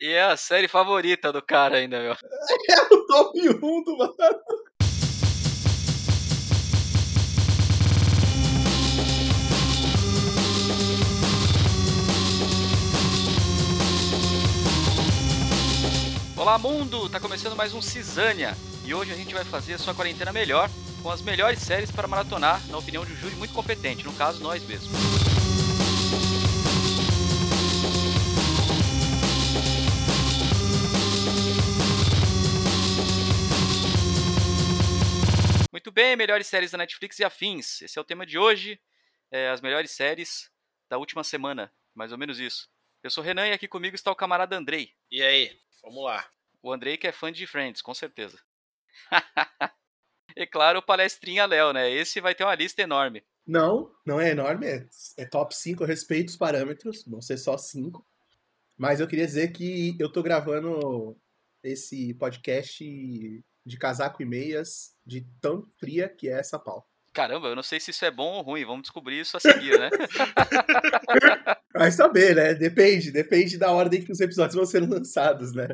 E é a série favorita do cara ainda, meu. É o top 1 do mano. Olá, mundo! Tá começando mais um Cisânia. E hoje a gente vai fazer a sua quarentena melhor com as melhores séries para maratonar, na opinião de um júri muito competente, no caso, nós mesmos. Muito bem, melhores séries da Netflix e afins. Esse é o tema de hoje. É, as melhores séries da última semana, mais ou menos isso. Eu sou o Renan e aqui comigo está o camarada Andrei. E aí, vamos lá. O Andrei que é fã de Friends, com certeza. e claro, o palestrinha Léo, né? Esse vai ter uma lista enorme. Não, não é enorme, é, é top 5, eu respeito os parâmetros, vão ser só 5. Mas eu queria dizer que eu tô gravando esse podcast de casaco e meias, de tão fria que é essa pau. Caramba, eu não sei se isso é bom ou ruim, vamos descobrir isso a seguir, né? Vai saber, né? Depende, depende da ordem que os episódios vão ser lançados, né?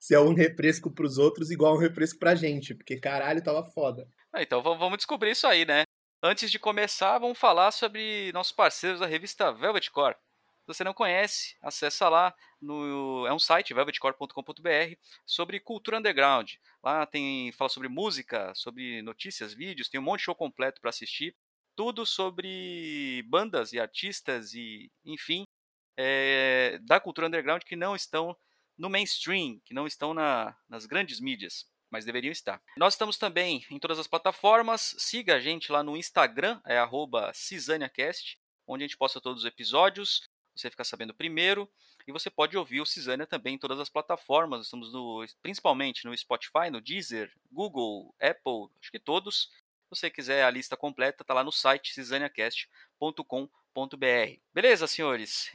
Se é um refresco pros outros, igual um refresco pra gente, porque caralho, tava foda. Ah, então vamos vamos descobrir isso aí, né? Antes de começar, vamos falar sobre nossos parceiros da revista Velvet Core. Se você não conhece, acessa lá no é um site velvetcore.com.br sobre cultura underground. Lá tem fala sobre música, sobre notícias, vídeos, tem um monte de show completo para assistir, tudo sobre bandas e artistas e enfim é, da cultura underground que não estão no mainstream, que não estão na, nas grandes mídias, mas deveriam estar. Nós estamos também em todas as plataformas. Siga a gente lá no Instagram, é @cisaniacast, onde a gente posta todos os episódios. Você fica sabendo primeiro. E você pode ouvir o Cisânia também em todas as plataformas. Estamos no, principalmente no Spotify, no Deezer, Google, Apple, acho que todos. Se você quiser a lista completa, tá lá no site cisaniacast.com.br. Beleza, senhores?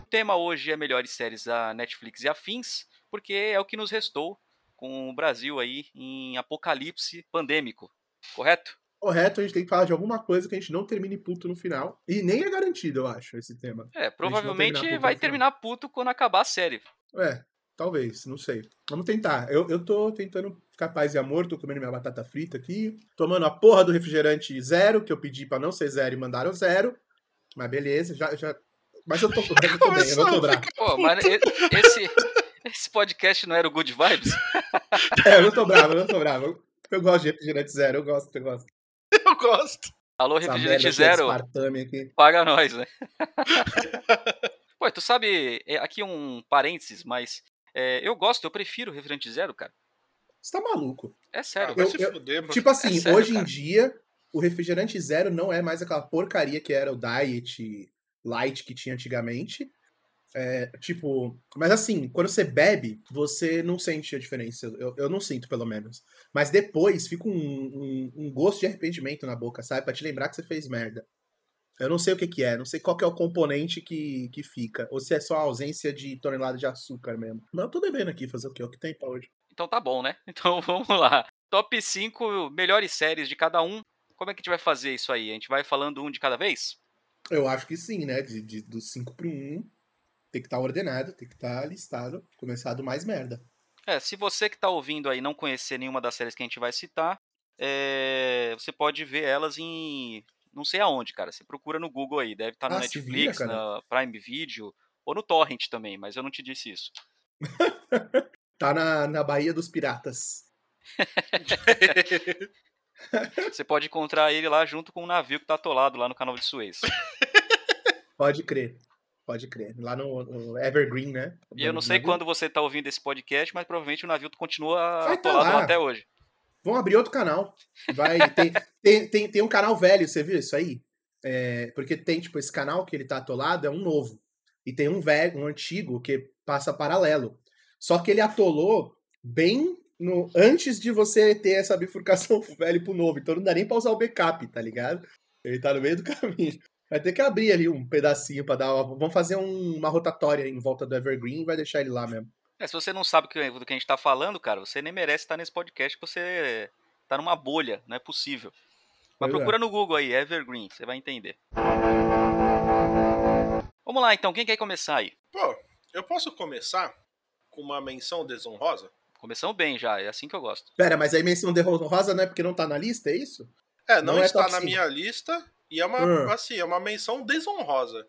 O tema hoje é melhores séries da Netflix e afins, porque é o que nos restou com o Brasil aí em apocalipse pandêmico, correto? Correto, a gente tem que falar de alguma coisa que a gente não termine puto no final. E nem é garantido, eu acho, esse tema. É, provavelmente terminar vai terminar puto quando acabar a série. É, talvez, não sei. Vamos tentar. Eu, eu tô tentando ficar paz e amor, tô comendo minha batata frita aqui, tomando a porra do refrigerante zero, que eu pedi pra não ser zero e mandaram zero. Mas beleza, já. já... Mas eu tô, eu tô bem, eu não tô a bravo. Pô, mas esse, esse podcast não era o Good Vibes? É, eu não tô bravo, eu não tô bravo. Eu, eu gosto de refrigerante zero, eu gosto, eu gosto. Eu gosto. Alô, Refrigerante de Zero, paga nós, né? Pô, tu sabe, é, aqui um parênteses, mas é, eu gosto, eu prefiro refrigerante zero, cara. Você tá maluco. É Ah, sério. vai eu- se eu- fuder, mano. Tipo assim, sério, hoje em cara. dia, o refrigerante zero não é mais aquela porcaria que era o Diet Light que tinha antigamente. É, tipo, mas assim, quando você bebe, você não sente a diferença. Eu, eu não sinto, pelo menos. Mas depois fica um, um- um gosto de arrependimento na boca, sabe? Pra te lembrar que você fez merda. Eu não sei o que, que é, não sei qual que é o componente que, que fica. Ou se é só a ausência de tonelada de açúcar mesmo. Mas eu tô bebendo aqui, fazer o quê? O que tem pra hoje? Então tá bom, né? Então vamos lá. Top 5 melhores séries de cada um. Como é que a gente vai fazer isso aí? A gente vai falando um de cada vez? Eu acho que sim, né? De, de, do 5 pro 1, tem que estar ordenado, tem que estar listado. Começar do mais merda. É, se você que tá ouvindo aí não conhecer nenhuma das séries que a gente vai citar, é, você pode ver elas em. Não sei aonde, cara. Você procura no Google aí. Deve estar no Ah, se Netflix, vira, na Prime Video ou no Torrent também, mas eu não te disse isso. Tá na, na Baía dos Piratas. Você pode encontrar ele lá junto com um navio que tá atolado lá no canal de Suez. Pode crer. Pode crer. Lá no, no Evergreen, né? E eu não sei quando você tá ouvindo esse podcast, mas provavelmente o navio continua Vai tá atolado lá. até hoje. Vamos abrir outro canal. Vai, tem, tem, tem, tem um canal velho, você viu isso aí? É, porque tem, tipo, esse canal que ele tá atolado é um novo. E tem um velho, um antigo, que passa paralelo. Só que ele atolou bem no, antes de você ter essa bifurcação velho pro novo. Então não dá nem pra usar o backup, tá ligado? Ele tá no meio do caminho. Vai ter que abrir ali um pedacinho pra dar. Uma, vamos fazer um- uma rotatória em volta do Evergreen e vai deixar ele lá mesmo. É, se você não sabe do que a gente tá falando, cara, você nem merece estar nesse podcast, que você tá numa bolha, não é possível. Mas Pois é. procura no Google aí, Evergreen, você vai entender. Vamos lá então, quem quer começar aí? Pô, Eu posso começar com uma menção desonrosa? Começamos bem já, é assim que eu gosto. Pera, mas aí menção de rosa não é porque não tá na lista, é isso? É, não, Não é está top na minha lista e é uma, Hum. assim, é uma menção desonrosa.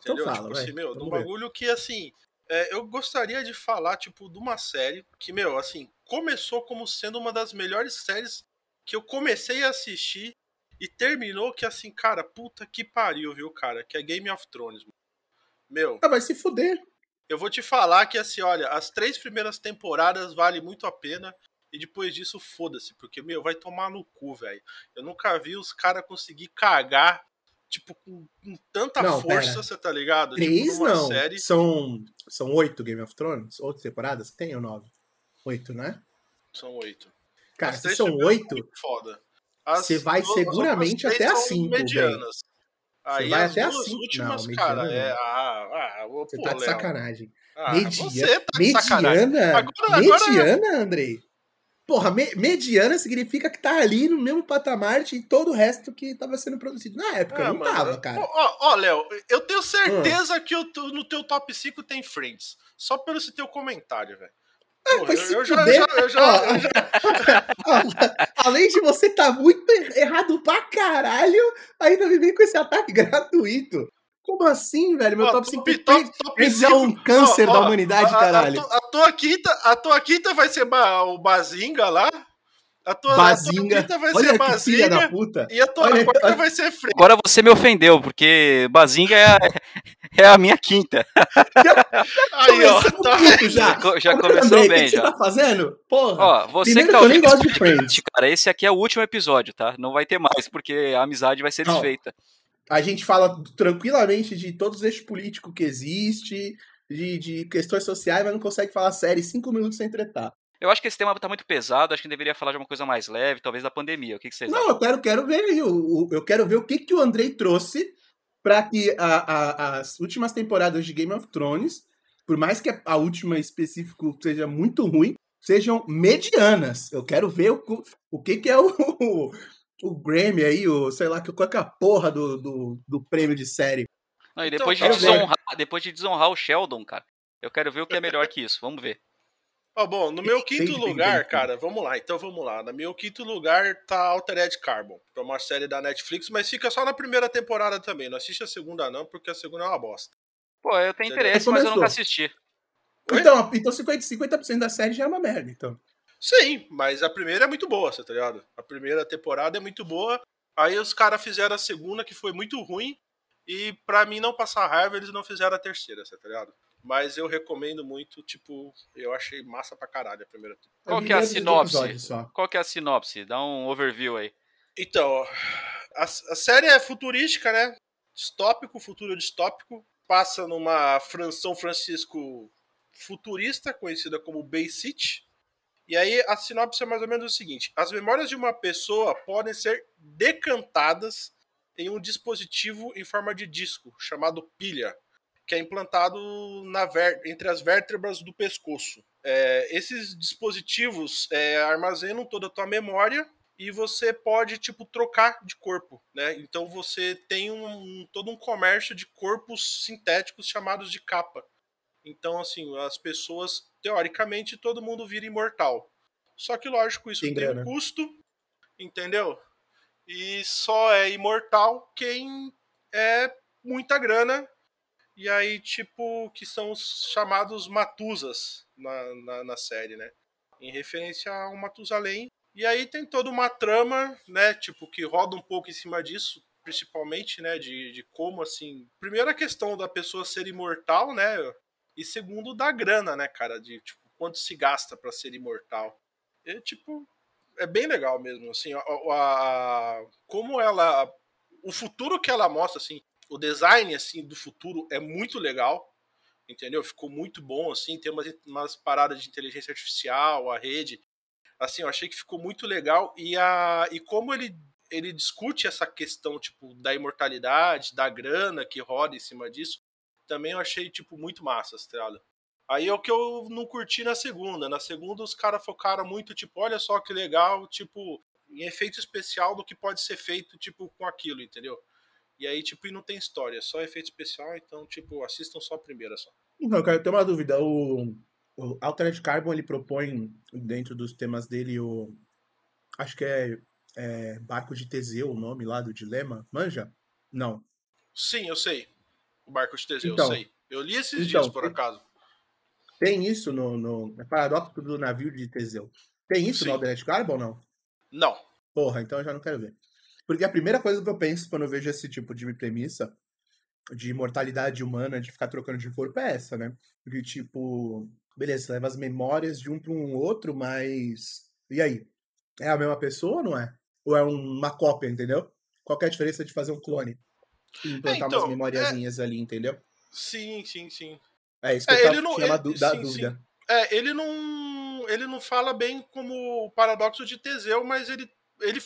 Então Entendeu? fala, tipo assim, meu, ver. bagulho que, assim, é, eu gostaria de falar, tipo, de uma série que, meu, assim, começou como sendo uma das melhores séries que eu comecei a assistir e terminou que, assim, cara, puta que pariu, viu, cara? Que é Game of Thrones. mano. Meu, Ah, vai se fuder. eu vou te falar que, assim, olha, as três primeiras temporadas vale muito a pena. E depois disso, foda-se, porque, meu, vai tomar no cu, velho. Eu nunca vi os caras conseguir cagar, tipo, com, com tanta Não, força, pera. você tá ligado? Três tipo, não. série. São, são oito Game of Thrones? Oito temporadas? Tem ou nove? Oito, né? São oito. Cara, se são oito, Foda. As Você vai duas- as seguramente até a cinco, medianas. Aí vai as até a cinco. últimas, Não, cara, mediana é. Ah, ah, ô, você pô, tá de Léo. sacanagem. Ah, Media- você tá de sacanagem. mediana? Agora- agora- mediana, Andrei? Porra, me- mediana significa que tá ali no mesmo patamar de todo o resto que tava sendo produzido. Na época, Ah, não mano, tava, cara. Ó, ó, Léo, eu tenho certeza que eu no teu top 5 tem Friends. Só pelo esse teu comentário, velho. Pô, vai eu, já, eu já, eu já, Ó, eu já- Além de você tá muito errado pra caralho, ainda me vem com esse ataque gratuito. Como assim, velho? Meu ó, top 5 top, top, é 5. um câncer Ó, da ó, humanidade, a- caralho. A, a tua quinta, a tua quinta vai ser ba- o Bazinga lá. A tua, a tua Bazinga. quinta vai Olha ser filha da Bazinga. puta. E a tua Olha- quarta olha- vai ser Friends. Agora você me ofendeu, porque Bazinga é a, é a minha quinta. Aí, ó. Tá já. Já, começou Andrei, o bem, que, que já. você tá fazendo? Porra. Ó, você Primeiro que tá que eu nem ouvindo esse gosto de Friends. podcast, cara, esse aqui é o último episódio, tá? Não vai ter mais, porque a amizade vai ser desfeita. A gente fala tranquilamente de todos os eixos políticos que existe, de, de questões sociais, mas não consegue falar sério cinco minutos sem tretar. Eu acho que esse tema tá muito pesado, acho que deveria falar de uma coisa mais leve, talvez da pandemia. O que, que vocês Não, acham? eu quero, quero ver aí. o- Eu quero ver o que, que o Andrei trouxe para que a- a- as últimas temporadas de Game of Thrones, por mais que a última em específico seja muito ruim, sejam medianas. Eu quero ver o, o que, que é o, o, Grammy aí, o, sei lá, qual que é a porra do, do, do prêmio de série. Não, e Então, depois de, quero ver. desonrar, depois de desonrar o Sheldon, cara, eu quero ver o que é melhor que isso. Vamos ver. Ó, bom, no meu quinto tem, lugar, tem. cara, vamos lá, então vamos lá. No meu quinto lugar tá Altered Carbon, que é uma série da Netflix, mas fica só na primeira temporada também. Não assiste a segunda, não, porque a segunda é uma bosta. Pô, eu tenho Entendeu? interesse, mas eu nunca assisti. Então, então 50%, 50 da série já é uma merda, então. Sim, mas a primeira é muito boa, você tá ligado? A primeira temporada é muito boa. Aí os caras fizeram a segunda, que foi muito ruim. E pra mim não passar raiva, eles não fizeram a terceira, você tá ligado? Mas eu recomendo muito, tipo, eu achei massa pra caralho a primeira temporada. Qual Eu que é a sinopse? Qual que é a sinopse? Dá um overview aí. Então, ó, a, a série é futurística, né? Distópico, futuro distópico. Passa numa Fran- São Francisco futurista, conhecida como Bay City. E aí a sinopse é mais ou menos o seguinte: as memórias de uma pessoa podem ser decantadas em um dispositivo em forma de disco, chamado pilha, que é implantado entre as vértebras do pescoço. É, esses dispositivos é, armazenam toda a tua memória e você pode tipo trocar de corpo, né? Então você tem um, todo um comércio de corpos sintéticos chamados de capa. Então assim as pessoas teoricamente todo mundo vira imortal. Só que lógico isso Tem tem, um custo, entendeu? E só é imortal quem é muita grana. E aí tipo que são os chamados Matusas na, na, na série, né? Em referência a um Matusalém e aí tem toda uma trama, né, tipo, que roda um pouco em cima disso, principalmente, né, de, de como, assim... Primeiro a questão da pessoa ser imortal, né, e segundo da grana, né, cara, de, tipo, quanto se gasta pra ser imortal. E, tipo, é bem legal mesmo, assim, a- a- como ela... O futuro que ela mostra, assim, o design, assim, do futuro é muito legal, entendeu? Ficou muito bom, assim, tem umas, umas paradas de inteligência artificial, a rede assim, eu achei que ficou muito legal e a e como ele ele discute essa questão tipo da imortalidade, da grana que roda em cima disso, também eu achei tipo muito massa, tá ligado? Aí é o que eu não curti na segunda. Na segunda os caras focaram muito tipo, olha só que legal, tipo, em efeito especial do que pode ser feito tipo com aquilo, entendeu? E aí, tipo, e não tem história, só efeito especial, então, tipo, assistam só a primeira só. Não, eu quero ter uma dúvida. O, o Altered Carbon, ele propõe dentro dos temas dele o. Acho que é, é Barco de Teseu, o nome lá do dilema. Manja? Não. Sim, eu sei. O Barco de Teseu, Então. eu sei. Eu li esses Então, dias, por acaso. Tem isso no, no é Paradoxo do Navio de Teseu. Tem isso Sim. no Altered Carbon ou não? Não. Porra, então eu já não quero ver. Porque a primeira coisa que eu penso quando eu vejo esse tipo de premissa de imortalidade humana, de ficar trocando de corpo, é essa, né? Porque, tipo, beleza, você leva as memórias de um para um outro, mas. E aí? É a mesma pessoa ou não é? Ou é uma cópia, entendeu? Qual é a diferença de fazer um clone? E implantar então, umas memoriazinhas ali, entendeu? Sim, sim, sim. É isso que É, eu ele não- ele- du- da sim, dúvida. É, ele não. Ele não fala bem como o paradoxo de Teseu, mas ele, ele,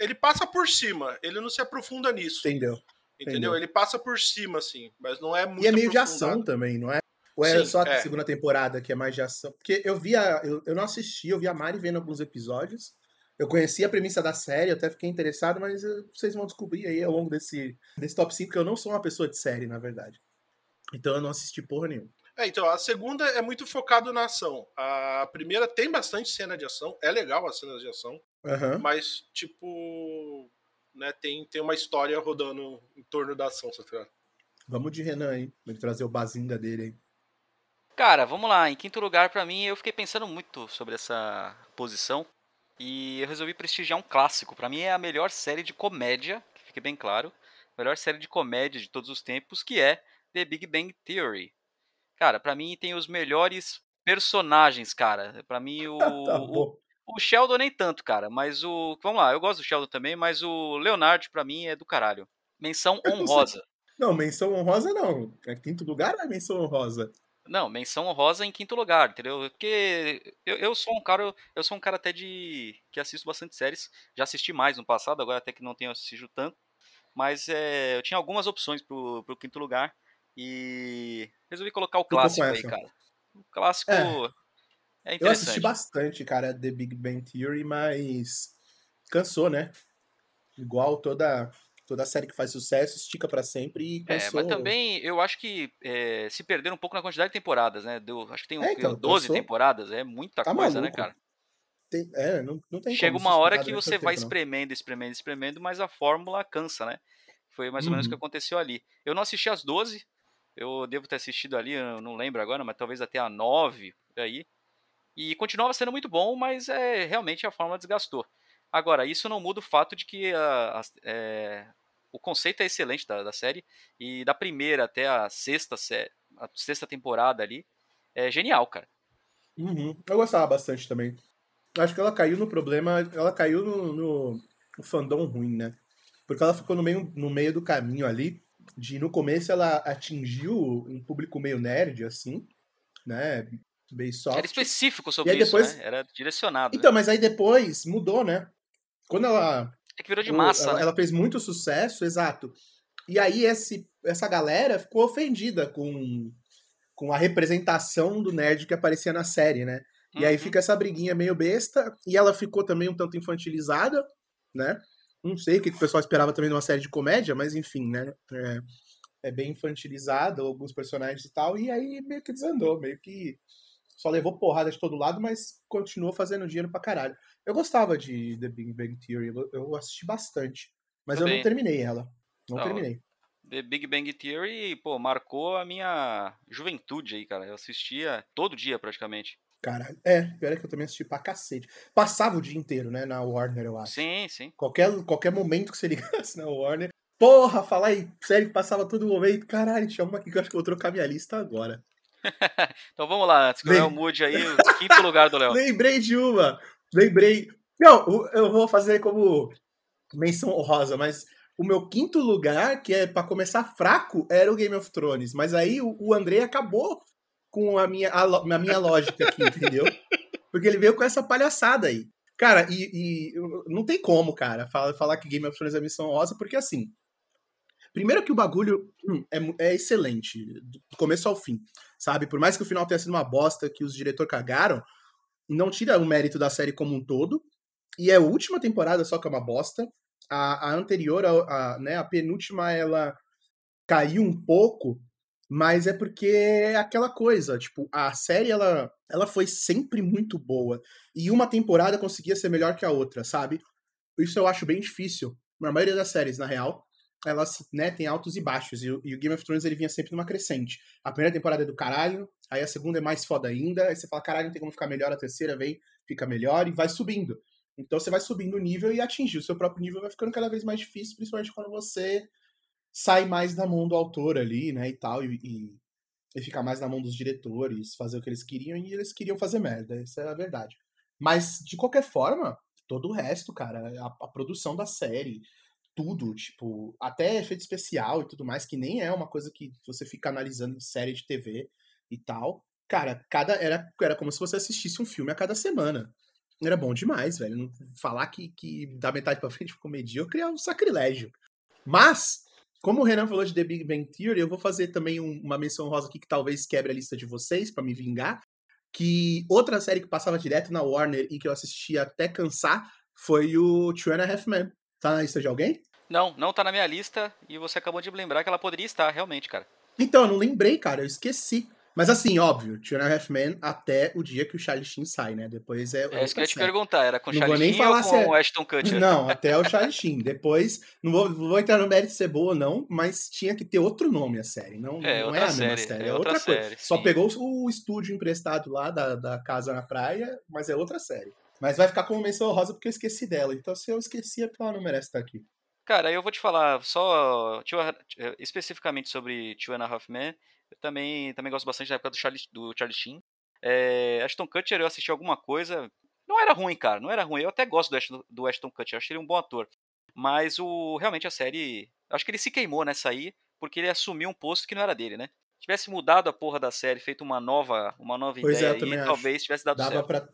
ele passa por cima. Ele não se aprofunda nisso. Entendeu? entendeu? entendeu. Ele passa por cima, assim. Mas não é muito. E é meio de ação também, não é? Ou é Sim, só a é. segunda temporada que é mais de ação? Porque eu via, eu, eu não assisti, eu vi a Mari vendo alguns episódios. Eu conhecia a premissa da série, até fiquei interessado, mas eh, vocês vão descobrir aí ao longo desse, desse top 5 que eu não sou uma pessoa de série, na verdade. Então eu não assisti porra nenhuma. É, então, a segunda é muito focado na ação. A primeira tem bastante cena de ação, é legal as cenas de ação, Aham. mas, tipo, né, tem, tem uma história rodando em torno da ação, tá ligado? Vamos de Renan aí, pra ele trazer o bazinga dele aí. Cara, vamos lá. Em quinto lugar, pra mim, eu fiquei pensando muito sobre essa posição e eu resolvi prestigiar um clássico. Pra mim é a melhor série de comédia, que fique bem claro, a melhor série de comédia de todos os tempos, que é The Big Bang Theory. Cara, pra mim tem os melhores personagens, cara. Pra mim o, tá o, o Sheldon nem tanto, cara, mas o vamos lá, eu gosto do Sheldon também, mas o Leonard pra mim é do caralho. Menção honrosa. Não, menção honrosa não. É quinto lugar é menção honrosa? Não, menção honrosa em quinto lugar, entendeu? Porque eu, eu sou um cara, eu sou um cara até de que assisto bastante séries. Já assisti mais no passado, agora até que não tenho assistido tanto. Mas é, eu tinha algumas opções pro, pro quinto lugar e resolvi colocar o com clássico aí, cara. O clássico É. é, Eu assisti bastante, cara, The Big Bang Theory, mas cansou, né? Igual toda toda série que faz sucesso, estica pra sempre e É, mas também eu acho que é, se perderam um pouco na quantidade de temporadas, né? Deu, acho que tem um, É, então, 12 cansou. temporadas, é muita Tá coisa, né, maluco. cara? Tem- é, não, não tem Chega uma hora que você vai tempo, não. espremendo, espremendo, espremendo, mas a fórmula cansa, né? Foi mais ou menos o que Uhum. aconteceu ali. Eu não assisti as 12, eu devo ter assistido ali, eu não lembro agora, mas talvez até a 9, por aí. E continuava sendo muito bom, mas é realmente a fórmula desgastou. Agora, isso não muda o fato de que a- as- é, o conceito é excelente da, da série, e da primeira até a sexta, a sexta temporada ali, é genial, cara. Uhum. Eu gostava bastante também. Acho que ela caiu no problema, ela caiu no, no, no fandom ruim, né? Porque ela ficou no meio, no meio do caminho ali, de no começo ela atingiu um público meio nerd, assim, né? Bem soft. Era específico sobre isso, depois- né? Era direcionado. né? Então, mas aí depois mudou, né? Quando ela É que virou de massa, ela, né? ela fez muito sucesso, exato. E aí esse, essa galera ficou ofendida com, com a representação do nerd que aparecia na série, né? E aí Uhum. fica essa briguinha meio besta, e ela ficou também um tanto infantilizada, né? Não sei o que que o pessoal esperava também de uma série de comédia, mas enfim, né? É, é bem infantilizada, alguns personagens e tal, e aí meio que desandou, meio que só levou porrada de todo lado, mas continuou fazendo dinheiro pra caralho. Eu gostava de The Big Bang Theory, eu- eu assisti bastante, mas eu Também. não terminei ela. Não Não, terminei. The Big Bang Theory, pô, marcou a minha juventude aí, cara. Eu assistia todo dia praticamente. Caralho. É, pior é que eu também assisti pra cacete. Passava o dia inteiro, né, na Warner, eu acho. Sim, sim. Qualquer, qualquer momento que você ligasse na Warner. Porra, falar aí, sério que passava todo momento. Caralho, tinha uma aqui que eu acho que eu vou trocar minha lista agora. Então vamos lá, antes que o Léo mude aí, o quinto lugar do Léo. Lembrei de uma. Lembrei. Não, eu vou fazer como menção honrosa, mas o meu quinto lugar, que é pra começar fraco, era o Game of Thrones. Mas aí o, Andrei acabou com a minha, a, a minha lógica aqui, entendeu? Porque ele veio com essa palhaçada aí. Cara, e, e não tem como, cara, falar, falar que Game of Thrones é menção honrosa, porque assim. Primeiro que o bagulho hum, é, é excelente, do começo ao fim, sabe? Por mais que o final tenha sido uma bosta, que os diretores cagaram, não tira o mérito da série como um todo. E é a última temporada só que é uma bosta. A, a anterior, a, a, né, a penúltima, ela caiu um pouco, mas é porque é aquela coisa, tipo, a série ela, ela foi sempre muito boa. E uma temporada conseguia ser melhor que a outra, sabe? Isso eu acho bem difícil. Na maioria das séries, na real, elas, né, tem altos e baixos. E, e, o Game of Thrones ele vinha sempre numa crescente. A primeira temporada é do caralho, aí a segunda é mais foda ainda, aí você fala, caralho, não tem como ficar melhor, a terceira vem, fica melhor e vai subindo. Então você vai subindo o nível e atingir o seu próprio nível vai ficando cada vez mais difícil, principalmente quando você sai mais da mão do autor ali, né, e tal, e, e, e ficar mais na mão dos diretores, fazer o que eles queriam, e eles queriam fazer merda, essa é a verdade. Mas, de qualquer forma, todo o resto, cara, a, a produção da série, tudo, tipo, até efeito especial e tudo mais, que nem é uma coisa que você fica analisando em série de TV e tal. Cara, cada era, era como se você assistisse um filme a cada semana. Era bom demais, velho. Falar que, que da metade pra frente ficou medíocre é um sacrilégio. Mas, como o Renan falou de The Big Bang Theory, eu vou fazer também um, uma menção rosa aqui que talvez quebre a lista de vocês para me vingar. Que outra série que passava direto na Warner e que eu assisti até cansar foi o Two and a Half Men. Tá na lista de alguém? Não, não tá na minha lista e você acabou de me lembrar que ela poderia estar, realmente, cara. Então, eu não lembrei, cara, eu esqueci. Mas assim, óbvio, Two and a Half Men até o dia que o Charlie Sheen sai, né? Depois é. É isso que eu ia te perguntar, era com o Charlie Sheen ou com é... o Ashton Kutcher? Não, até o Charlie Sheen. Depois, não vou, vou entrar no mérito de ser boa ou não, mas tinha que ter outro nome a série. Não é, não é a mesma série, é, é outra, outra coisa. Só pegou o estúdio emprestado lá da, da casa na praia, mas é outra série. Mas vai ficar como menção rosa porque eu esqueci dela. Então se eu esqueci é porque ela não merece estar aqui. Cara, eu vou te falar só especificamente sobre Two and a Half Men. Eu também, também gosto bastante da época do Charlie, do Charlie Sheen. É, Ashton Kutcher, eu assisti alguma coisa. Não era ruim, cara. Não era ruim. Eu até gosto do Ashton, do Ashton Kutcher. Eu achei ele um bom ator. Mas o realmente a série. Acho que ele se queimou nessa aí, porque ele assumiu um posto que não era dele, né? Tivesse mudado a porra da série, feito uma nova, uma nova pois ideia é, aí, talvez tivesse dado Dava certo. Pra...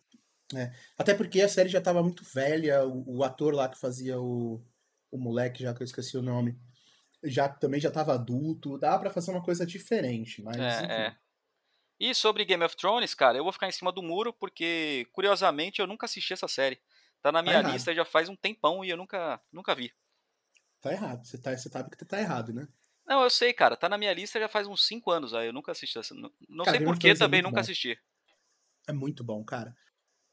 É. Até porque a série já tava muito velha, o, o, ator lá que fazia o, o moleque, já que eu esqueci o nome, já também já tava adulto, dá para fazer uma coisa diferente, mas é, é, E sobre Game of Thrones, cara, eu vou ficar em cima do muro porque curiosamente eu nunca assisti essa série. Tá na tá minha tá lista já faz um tempão e eu nunca nunca vi. Tá errado, você tá, você sabe que tá errado, né? Não, eu sei, cara, tá na minha lista já faz uns 5 anos aí, eu nunca assisti essa. Não, não cara, sei por que é também é nunca bom. assisti. É muito bom, cara.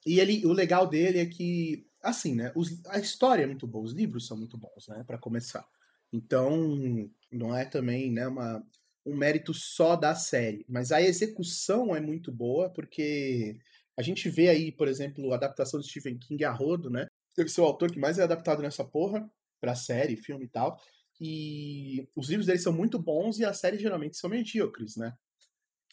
E ele, o legal dele é que, assim, né? Os, a história é muito boa, os livros são muito bons, né? Para começar. Então, não é também né, uma, um mérito só da série, mas a execução é muito boa, porque a gente vê aí, por exemplo, a adaptação de Stephen King a rodo, né? Deve ser o autor que mais é adaptado nessa porra, pra série, filme e tal. E os livros dele são muito bons e as séries geralmente são medíocres, né?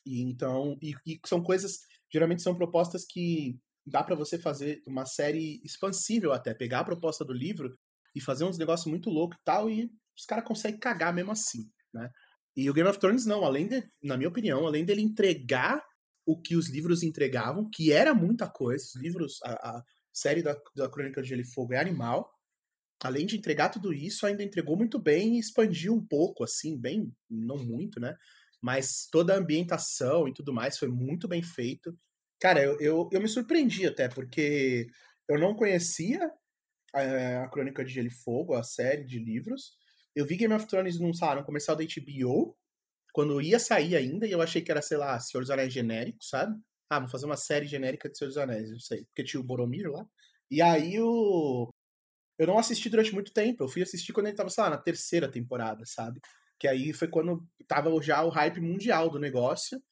E então, e, e são coisas, geralmente são propostas que dá para você fazer uma série expansível até, pegar a proposta do livro e fazer uns negócios muito loucos e tal, e os caras conseguem cagar mesmo assim, né? E o Game of Thrones não, além de, na minha opinião, além dele entregar o que os livros entregavam, que era muita coisa, os livros, a, a série da, da Crônica de Gelo e Fogo é animal, além de entregar tudo isso, ainda entregou muito bem e expandiu um pouco, assim, bem, não muito, né? Mas toda a ambientação e tudo mais foi muito bem feito. Cara, eu, eu, eu me surpreendi até, porque eu não conhecia a, eh, a Crônica de Gelo e Fogo, a série de livros, eu vi Game of Thrones num, sabe, no comercial da HBO, quando ia sair ainda, e eu achei que era, sei lá, Senhor dos Anéis genérico, sabe? Ah, vou fazer uma série genérica de Senhor dos Anéis, não sei. Porque tinha o Boromir lá. E aí o. Eu não assisti durante muito tempo. Eu fui assistir quando ele tava, sei lá, na terceira temporada, sabe? Que aí foi quando tava já o hype mundial do negócio.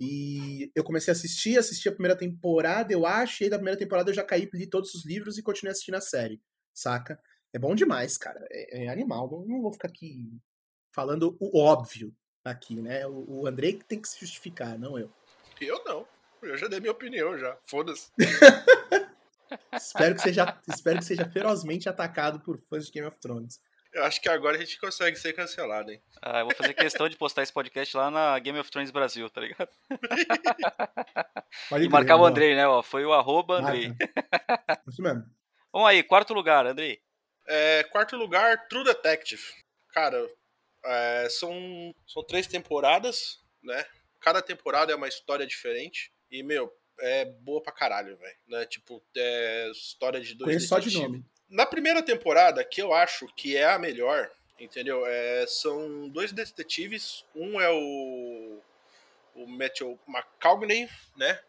E eu comecei a assistir, assisti a primeira temporada, eu acho, e aí da primeira temporada eu já caí, li todos os livros e continuei assistindo a série, saca? É bom demais, cara. É, é animal. Não, não, vou ficar aqui falando o óbvio aqui, né? O, o Andrei que tem que se justificar, não eu. Eu não. Eu já dei minha opinião já. Foda-se. espero, que seja, espero que seja ferozmente atacado por fãs de Game of Thrones. Eu acho que agora a gente consegue ser cancelado, hein? Ah, eu vou fazer questão de postar esse podcast lá na Game of Thrones Brasil, tá ligado? e marcar o Andrei, né? Ó, foi o arroba Andrei. Isso mesmo. Vamos aí, quarto lugar, Andrei. É, quarto lugar, True Detective. Cara, é, são, são três temporadas, né? Cada temporada é uma história diferente. E, meu, é boa pra caralho, velho. Né? Tipo, é história de dois Conheço só de nome. Na primeira temporada, que eu acho que é a melhor, entendeu? É, são dois detetives. Um é o, o Matthew McConaughey, né?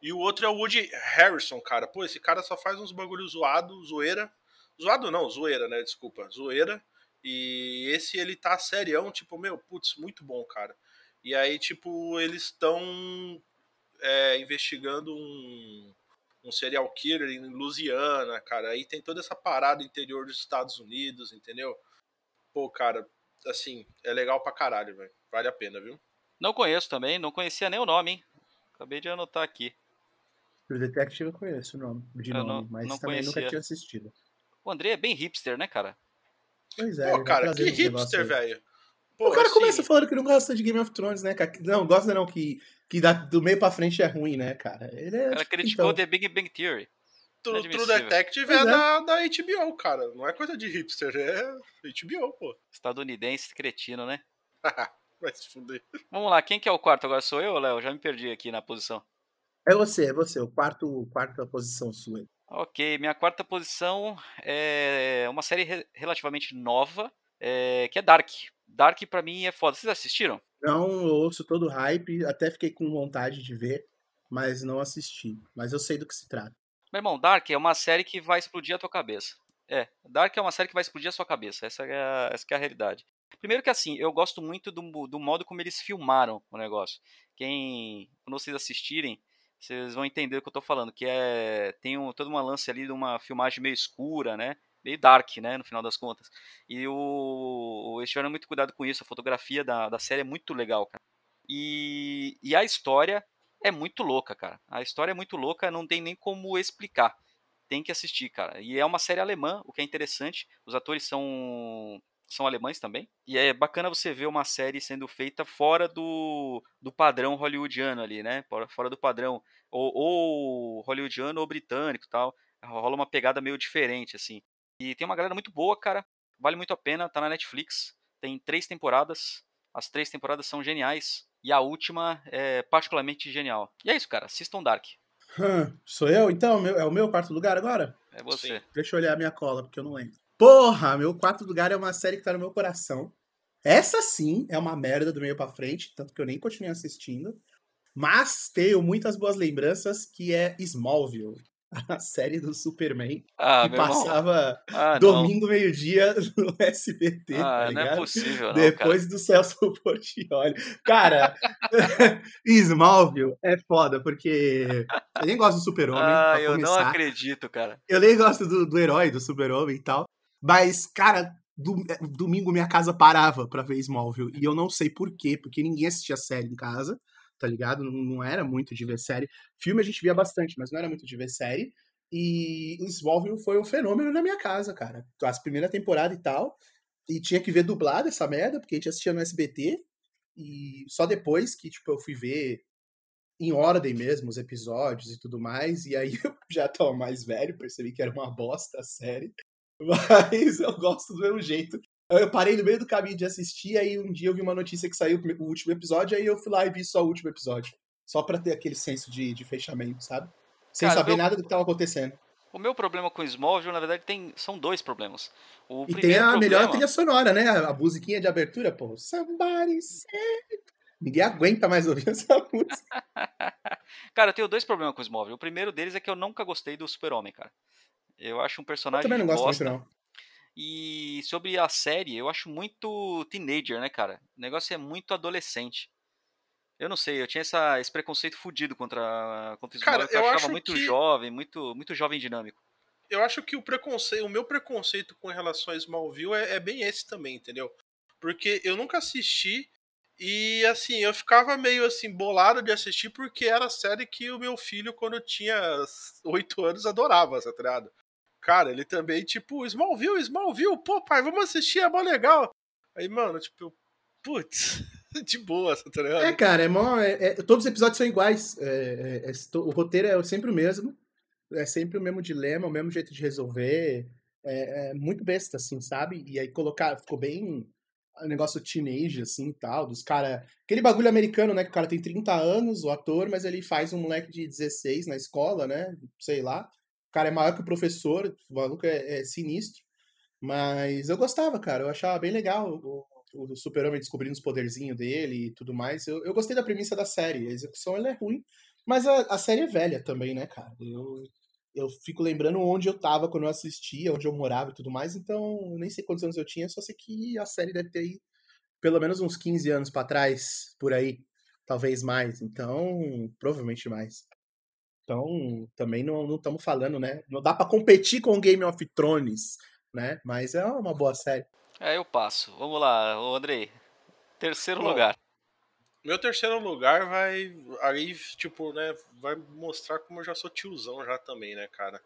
E o outro é o Woody Harrison, cara. Pô, esse cara só faz uns bagulho zoado, zoeira. Zoado não, zoeira, né? Desculpa, zoeira. E esse ele tá serião, tipo, meu, putz, muito bom, cara. E aí, tipo, eles estão é, investigando um, um serial killer em Louisiana, cara. Aí tem toda essa parada interior dos Estados Unidos, entendeu? Pô, cara, assim, é legal pra caralho, velho. Vale a pena, viu? Não conheço também, não conhecia nem o nome, hein? Acabei de anotar aqui. O Detective eu conheço o nome, de Eu nome, não- mas não também nunca conhecia. tinha assistido. O André é bem hipster, né, cara? Pois é, Pô, cara, que hipster, velho. O cara assim, começa falando que não gosta de Game of Thrones, né, cara? Não, gosta não, que, que da- do meio pra frente é ruim, né, cara? Ele é. Tipo, criticou então, The Big Bang Theory. True, True. Detective Pois é, é. Da, da HBO, cara. Não é coisa de hipster, é HBO, pô. Estadunidense cretino, né? Vai se fuder. Vamos lá, quem que é o quarto agora? Sou eu, Léo? Já me perdi aqui na posição. É você, é você, o quarto, quarta posição sua. Ok, minha quarta posição é uma série re- relativamente nova, é, que é Dark. Dark pra mim é foda. Vocês assistiram? Não eu ouço todo o hype, até fiquei com vontade de ver, mas não assisti. Mas eu sei do que se trata. Meu irmão, Dark é uma série que vai explodir a tua cabeça. É, Dark é uma série que vai explodir a sua cabeça. Essa é a, essa é a realidade. Primeiro que assim, eu gosto muito do, do modo como eles filmaram o negócio. Quem, quando vocês assistirem, vocês vão entender o que eu tô falando, que é tem um, toda uma lance ali de uma filmagem meio escura, né? Meio dark, né, no final das contas. E o, eles tiveram muito cuidado com isso, a fotografia da, da série é muito legal, cara. E, e a história é muito louca, cara. A história é muito louca, não tem nem como explicar. Tem que assistir, cara. E é uma série alemã, o que é interessante. Os atores são são alemães também. E é bacana você ver uma série sendo feita fora do, do padrão hollywoodiano ali, né? Fora- do padrão ou, ou hollywoodiano ou britânico tal. Rola uma pegada meio diferente, assim. E tem uma galera muito boa, cara. Vale muito a pena, tá na Netflix. Tem três temporadas. As três temporadas são geniais. E a última é particularmente genial. E é isso, cara. Assistam Dark. Hã, sou eu, então? Meu- É o meu quarto lugar agora? É você. Sim. Deixa eu olhar a minha cola, porque eu não lembro. Porra, meu quarto lugar é uma série que tá no meu coração. Essa sim é uma merda do meio pra frente, tanto que eu nem continuei assistindo. Mas tenho muitas boas lembranças, que é Smallville, a série do Superman, Ah, que passava Ah, não. domingo, meio-dia, no SBT, Ah, tá não ligado? é possível, não, Depois do Celso Portioli. Cara, Smallville é foda, porque eu nem gosto do Super-Homem, Ah, eu não começar. acredito, cara. Eu nem gosto do, do herói, do super-homem e tal. Mas, cara, do- é, domingo minha casa parava pra ver Smallville. E eu não sei por quê, porque ninguém assistia série em casa, tá ligado? Não, não era muito de ver série. Filme a gente via bastante, mas não era muito de ver série. E Smallville foi um fenômeno na minha casa, cara. As primeira temporada e tal. E tinha que ver dublado essa merda, porque a gente assistia no SBT. E só depois que, tipo, eu fui ver em ordem mesmo os episódios e tudo mais. E aí eu já tava mais velho, percebi que era uma bosta a série. Mas eu gosto do mesmo jeito. Eu parei no meio do caminho de assistir, aí um dia eu vi uma notícia que saiu o último episódio, aí eu fui lá e vi só o último episódio. Só pra ter aquele senso de, de fechamento, sabe? Sem Cara, saber meu- nada do que tava acontecendo. O meu problema com Smallville, na verdade, tem, são dois problemas. O E tem a melhor problema- trilha sonora, né? A, musiquinha de abertura, pô. Somebody save. Ninguém aguenta mais ouvir essa música. Cara, eu tenho dois problemas com o Smallville. O primeiro deles é que eu nunca gostei do Super-Homem, cara. Eu acho um Eu personagem também não gosto muito, não. E sobre a série, eu acho muito teenager, né, cara? O negócio é muito adolescente. Eu não sei, eu tinha essa, esse preconceito fudido contra, contra o Cara, eu eu achava acho muito que- jovem, muito, muito jovem e dinâmico. Eu acho que o preconceito, o meu preconceito com relação a Smallville é, é bem esse também, entendeu? Porque eu nunca assisti e assim, eu ficava meio assim bolado de assistir porque era a série que o meu filho quando eu tinha 8 anos adorava, tá ligado? Cara, ele também tipo, Smallville, Smallville, pô, pai, vamos assistir, é mó legal. Aí, mano, tipo, putz, de boa, tá ligado? É, cara, é mó, é- é- todos os episódios são iguais. É, é- é- o roteiro é sempre o mesmo. É sempre o mesmo dilema, o mesmo jeito de resolver. É, é muito besta, assim, sabe? E aí colocar. Ficou bem. Negócio teenage, assim tal. Dos cara. Aquele bagulho americano, né? Que o cara tem 30 anos, o ator, mas ele faz um moleque de 16 na escola, né? Sei lá. Cara é maior que o professor, o maluco é, é sinistro. Mas eu gostava, cara. Eu achava bem legal o, o super-homem descobrindo os poderzinhos dele e tudo mais. Eu, eu gostei da premissa da série. A execução ela é ruim, mas a, a série é velha também, né, cara? Eu, eu fico lembrando onde eu tava quando eu assistia, onde eu morava e tudo mais, então nem sei quantos anos eu tinha, só sei que a série deve ter aí pelo menos uns 15 anos para trás, por aí, talvez mais, então, provavelmente mais. Então, também não estamos falando, né? Não dá para competir com Game of Thrones, né? Mas é uma boa série. É, eu passo. Vamos lá, Andrei. Terceiro Bom, lugar. Meu terceiro lugar vai. Aí, tipo, né? Vai mostrar como eu já sou tiozão já também, né, cara?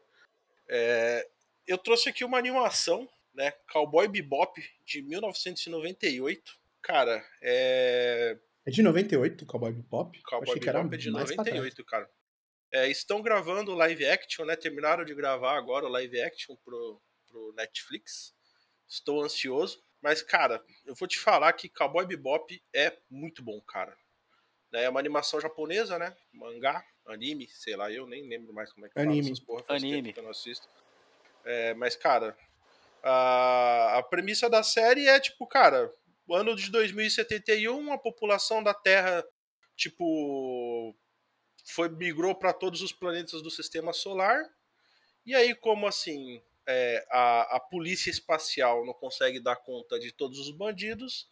É, eu trouxe aqui uma animação, né? Cowboy Bebop, de 1998. Cara, é. É de 98 Cowboy Bebop? Cowboy Bebop é de 98, cara. É, estão gravando live action, né? Terminaram de gravar agora o live action pro, pro Netflix. Estou ansioso. Mas, cara, eu vou te falar que Cowboy Bebop é muito bom, cara. É uma animação japonesa, né? Mangá, anime, sei lá, eu nem lembro mais como é que anime. fala essas porra, faz anime. que eu não assisto. É, mas, cara, a, a premissa da série é tipo, cara, o ano de 2071, a população da Terra, tipo, foi migrou para todos os planetas do sistema solar. E aí, como assim, é, a, a polícia espacial não consegue dar conta de todos os bandidos,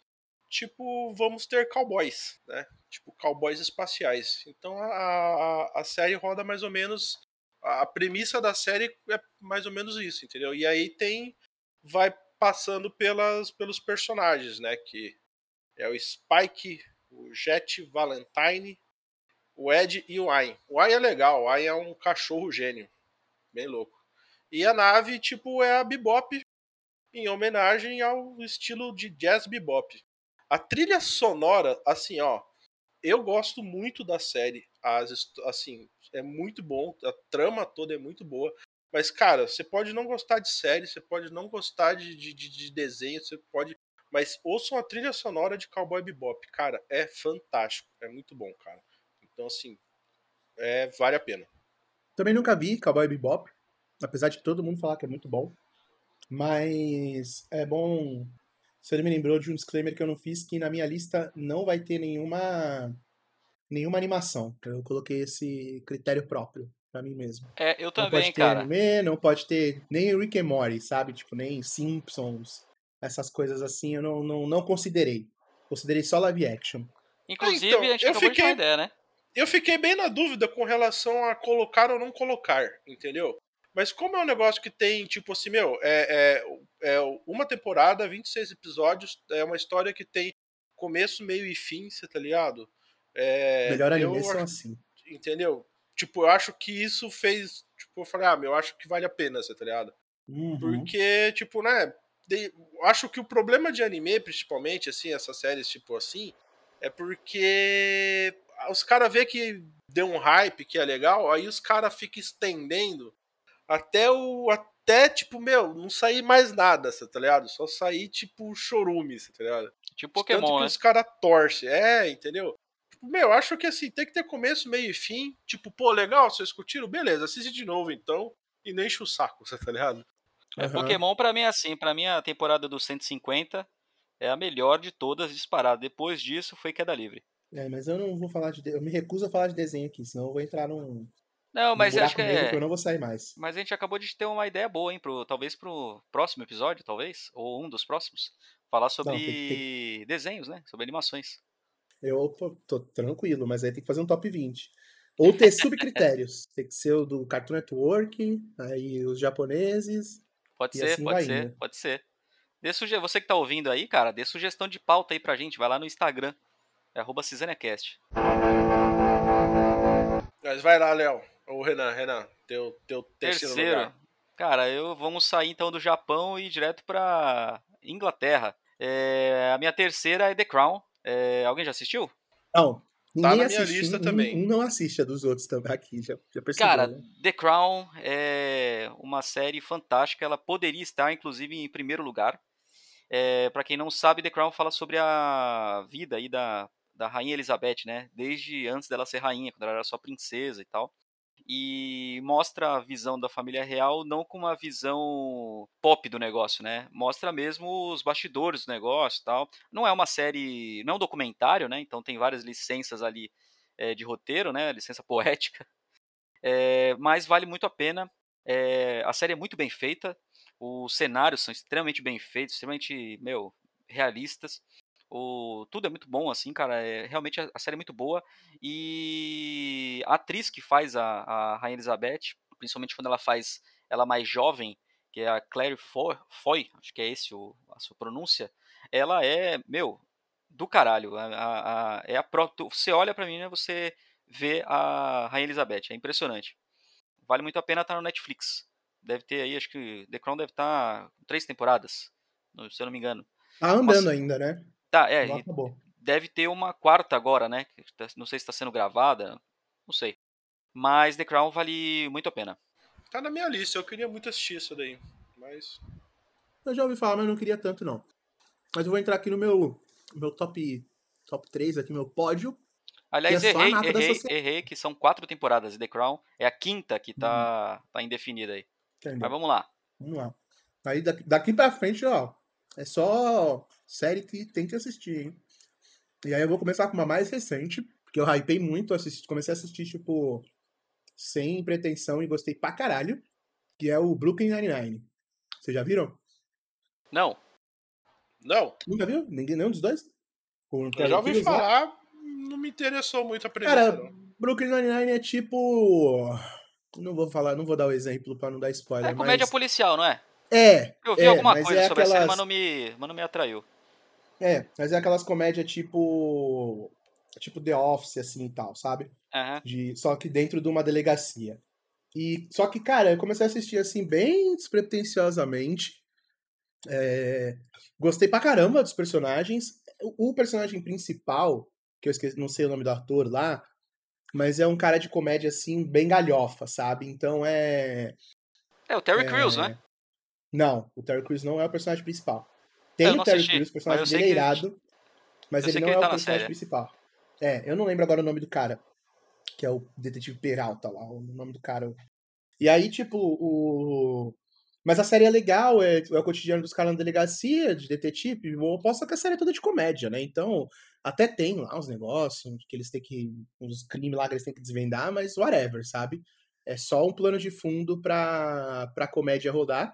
tipo, vamos ter cowboys, né? Tipo, cowboys espaciais. Então a, a, a série roda mais ou menos. A premissa da série é mais ou menos isso, entendeu? E aí tem. Vai passando pelas, pelos personagens, né? Que é o Spike, o Jet Valentine, o Ed e o Ayn. O Ayn é legal, o Ayn é um cachorro gênio. Bem louco. E a nave, tipo, é a bebop em homenagem ao estilo de jazz bebop. A trilha sonora, assim, ó, eu gosto muito da série. As, assim, é muito bom, a trama toda é muito boa. Mas, cara, você pode não gostar de série, você pode não gostar de, de, de desenho, você pode. Mas ouçam a trilha sonora de Cowboy Bebop. Cara, é fantástico. É muito bom, cara. Então, assim, é, vale a pena. Também nunca vi Cowboy Bebop apesar de todo mundo falar que é muito bom. Mas é bom. Você me lembrou de um disclaimer que eu não fiz, que na minha lista não vai ter nenhuma nenhuma animação. Eu coloquei esse critério próprio para mim mesmo. É, eu também, não pode ter cara. Anime, não pode ter nem Rick and Morty, sabe? Tipo, nem Simpsons, essas coisas assim, eu não, não, não considerei. Considerei só live action. Inclusive, então, a gente acabou fiquei, de ideia, né? Eu fiquei bem na dúvida com relação a colocar ou não colocar, entendeu? Mas como é um negócio que tem, tipo assim, meu, é, é, é uma temporada, 26 episódios, é uma história que tem começo, meio e fim, você tá ligado? É, Melhor anime eu, são assim. Entendeu? Tipo, eu acho que isso fez. Tipo, eu falei, ah, meu, eu acho que vale a pena, você tá ligado? Uhum. Porque, tipo, né? De, acho que o problema de anime, principalmente, assim, essas séries, tipo assim, é porque os caras vê que deu um hype que é legal, aí os caras ficam estendendo até o. Até, tipo, meu, não sair mais nada, tá ligado? Só sair, tipo, chorume, tá ligado? Tipo Pokémon, Tanto que né? os caras torcem. É, entendeu? Tipo, meu, acho que assim, tem que ter começo, meio e fim. Tipo, pô, legal, vocês curtiram? Beleza, assiste de novo então. E não enche o saco, tá ligado? É, uhum. Pokémon pra mim é assim, pra mim a temporada dos 150 é a melhor de todas disparada. Depois disso foi queda livre. É, mas eu não vou falar de. Eu me recuso a falar de desenho aqui, senão eu vou entrar num, não, mas acho que é. Que eu não vou sair mais. Mas a gente acabou de ter uma ideia boa, hein? Pro, talvez pro próximo episódio, talvez, ou um dos próximos, falar sobre não, tem, tem... desenhos, né? Sobre animações. Eu tô, tô, tranquilo, mas aí tem que fazer um top 20. Ou ter subcritérios. tem que ser o do Cartoon Network, aí os japoneses. Pode ser, assim pode ser, pode ser. Dê suge... Você que tá ouvindo aí, cara, dê sugestão de pauta aí pra gente. Vai lá no Instagram, é arroba Mas vai lá, Léo. Ô, Renan, Renan, teu, teu terceiro, terceiro lugar. Cara, eu vamos sair então do Japão e ir direto pra Inglaterra. É, a minha terceira é The Crown. É, alguém já assistiu? Não. Tá na minha assistiu, lista um, também. Um não assiste a dos outros também aqui, já, já percebeu, Cara, né? The Crown é uma série fantástica. Ela poderia estar, inclusive, em primeiro lugar. É, para quem não sabe, The Crown fala sobre a vida aí da, da rainha Elizabeth, né? Desde antes dela ser rainha, quando ela era só princesa e tal. e mostra a visão da família real não com uma visão pop do negócio, né? Mostra mesmo os bastidores do negócio e tal. Não é uma série, não é um documentário, né? Então tem várias licenças ali é, de roteiro, né? Licença poética. É, mas vale muito a pena. É, a série é muito bem feita. Os cenários são extremamente bem feitos, extremamente, meu, realistas. O, tudo é muito bom, assim, cara. É, realmente a, a, série é muito boa. E a atriz que faz a, a Rainha Elizabeth, principalmente quando ela faz ela mais jovem, que é a Claire Foy, Foy acho que é esse o, a sua pronúncia, ela é, meu, do caralho. A, a, é a você olha pra mim, né, você vê a Rainha Elizabeth, é impressionante. Vale muito a pena estar no Netflix. Deve ter aí, acho que The Crown deve estar três temporadas, se eu não me engano. Tá andando Mas, ainda, né? Tá, é. Deve ter uma quarta agora, né? Tá, não sei se está sendo gravada, não sei. Mas The Crown vale muito a pena. Tá na minha lista, eu queria muito assistir isso daí. Mas. Eu já ouvi falar, mas não queria tanto, não. Mas eu vou entrar aqui no meu, meu top, top 3, aqui, meu pódio. Aliás, é errei, errei, errei, que são quatro temporadas de The Crown. É a quinta que tá, uhum. tá indefinida aí. Entendeu. Mas vamos lá. Vamos lá. Aí daqui, daqui pra frente, ó, é só série que tem que assistir, hein? E aí eu vou começar com uma mais recente, porque eu hypei muito, assisti, comecei a assistir, tipo, sem pretensão e gostei pra caralho, que é o Brooklyn Nine-Nine. Vocês já viram? Não. Não. Nunca viu? Ninguém, nenhum dos dois? eu já ouvi falar, não me interessou muito a premissa. Cara, não. Brooklyn Nine-Nine é tipo... Não vou falar, não vou dar o exemplo pra não dar spoiler, É comédia mas... policial, não é? É. Eu vi é, alguma coisa é sobre aquelas... a série, mas não me, mas não me atraiu. É, mas é aquelas comédias tipo. Tipo The Office, assim e tal, sabe? Uhum. De, só que dentro de uma delegacia. E só que, cara, eu comecei a assistir assim, bem despretensiosamente. É, gostei pra caramba dos personagens. O, o, personagem principal, que eu esqueci, não sei o nome do ator lá, mas é um cara de comédia assim, bem galhofa, sabe? Então é. É o Terry é... Crews, né? Não, o Terry Crews não é o personagem principal. Tem o Terry Crews, o personagem dele é irado, mas ele não é o tá personagem principal. É, eu não lembro agora o nome do cara, que é o detetive Peralta lá, o nome do cara. E aí, tipo, o. Mas a série é legal, é, é o cotidiano dos caras na delegacia, de detetive. Eu posso que a série é toda de comédia, né? Então, até tem lá uns negócios que eles têm que. uns crimes lá que eles têm que desvendar, mas whatever, sabe? É só um plano de fundo pra, pra comédia rodar.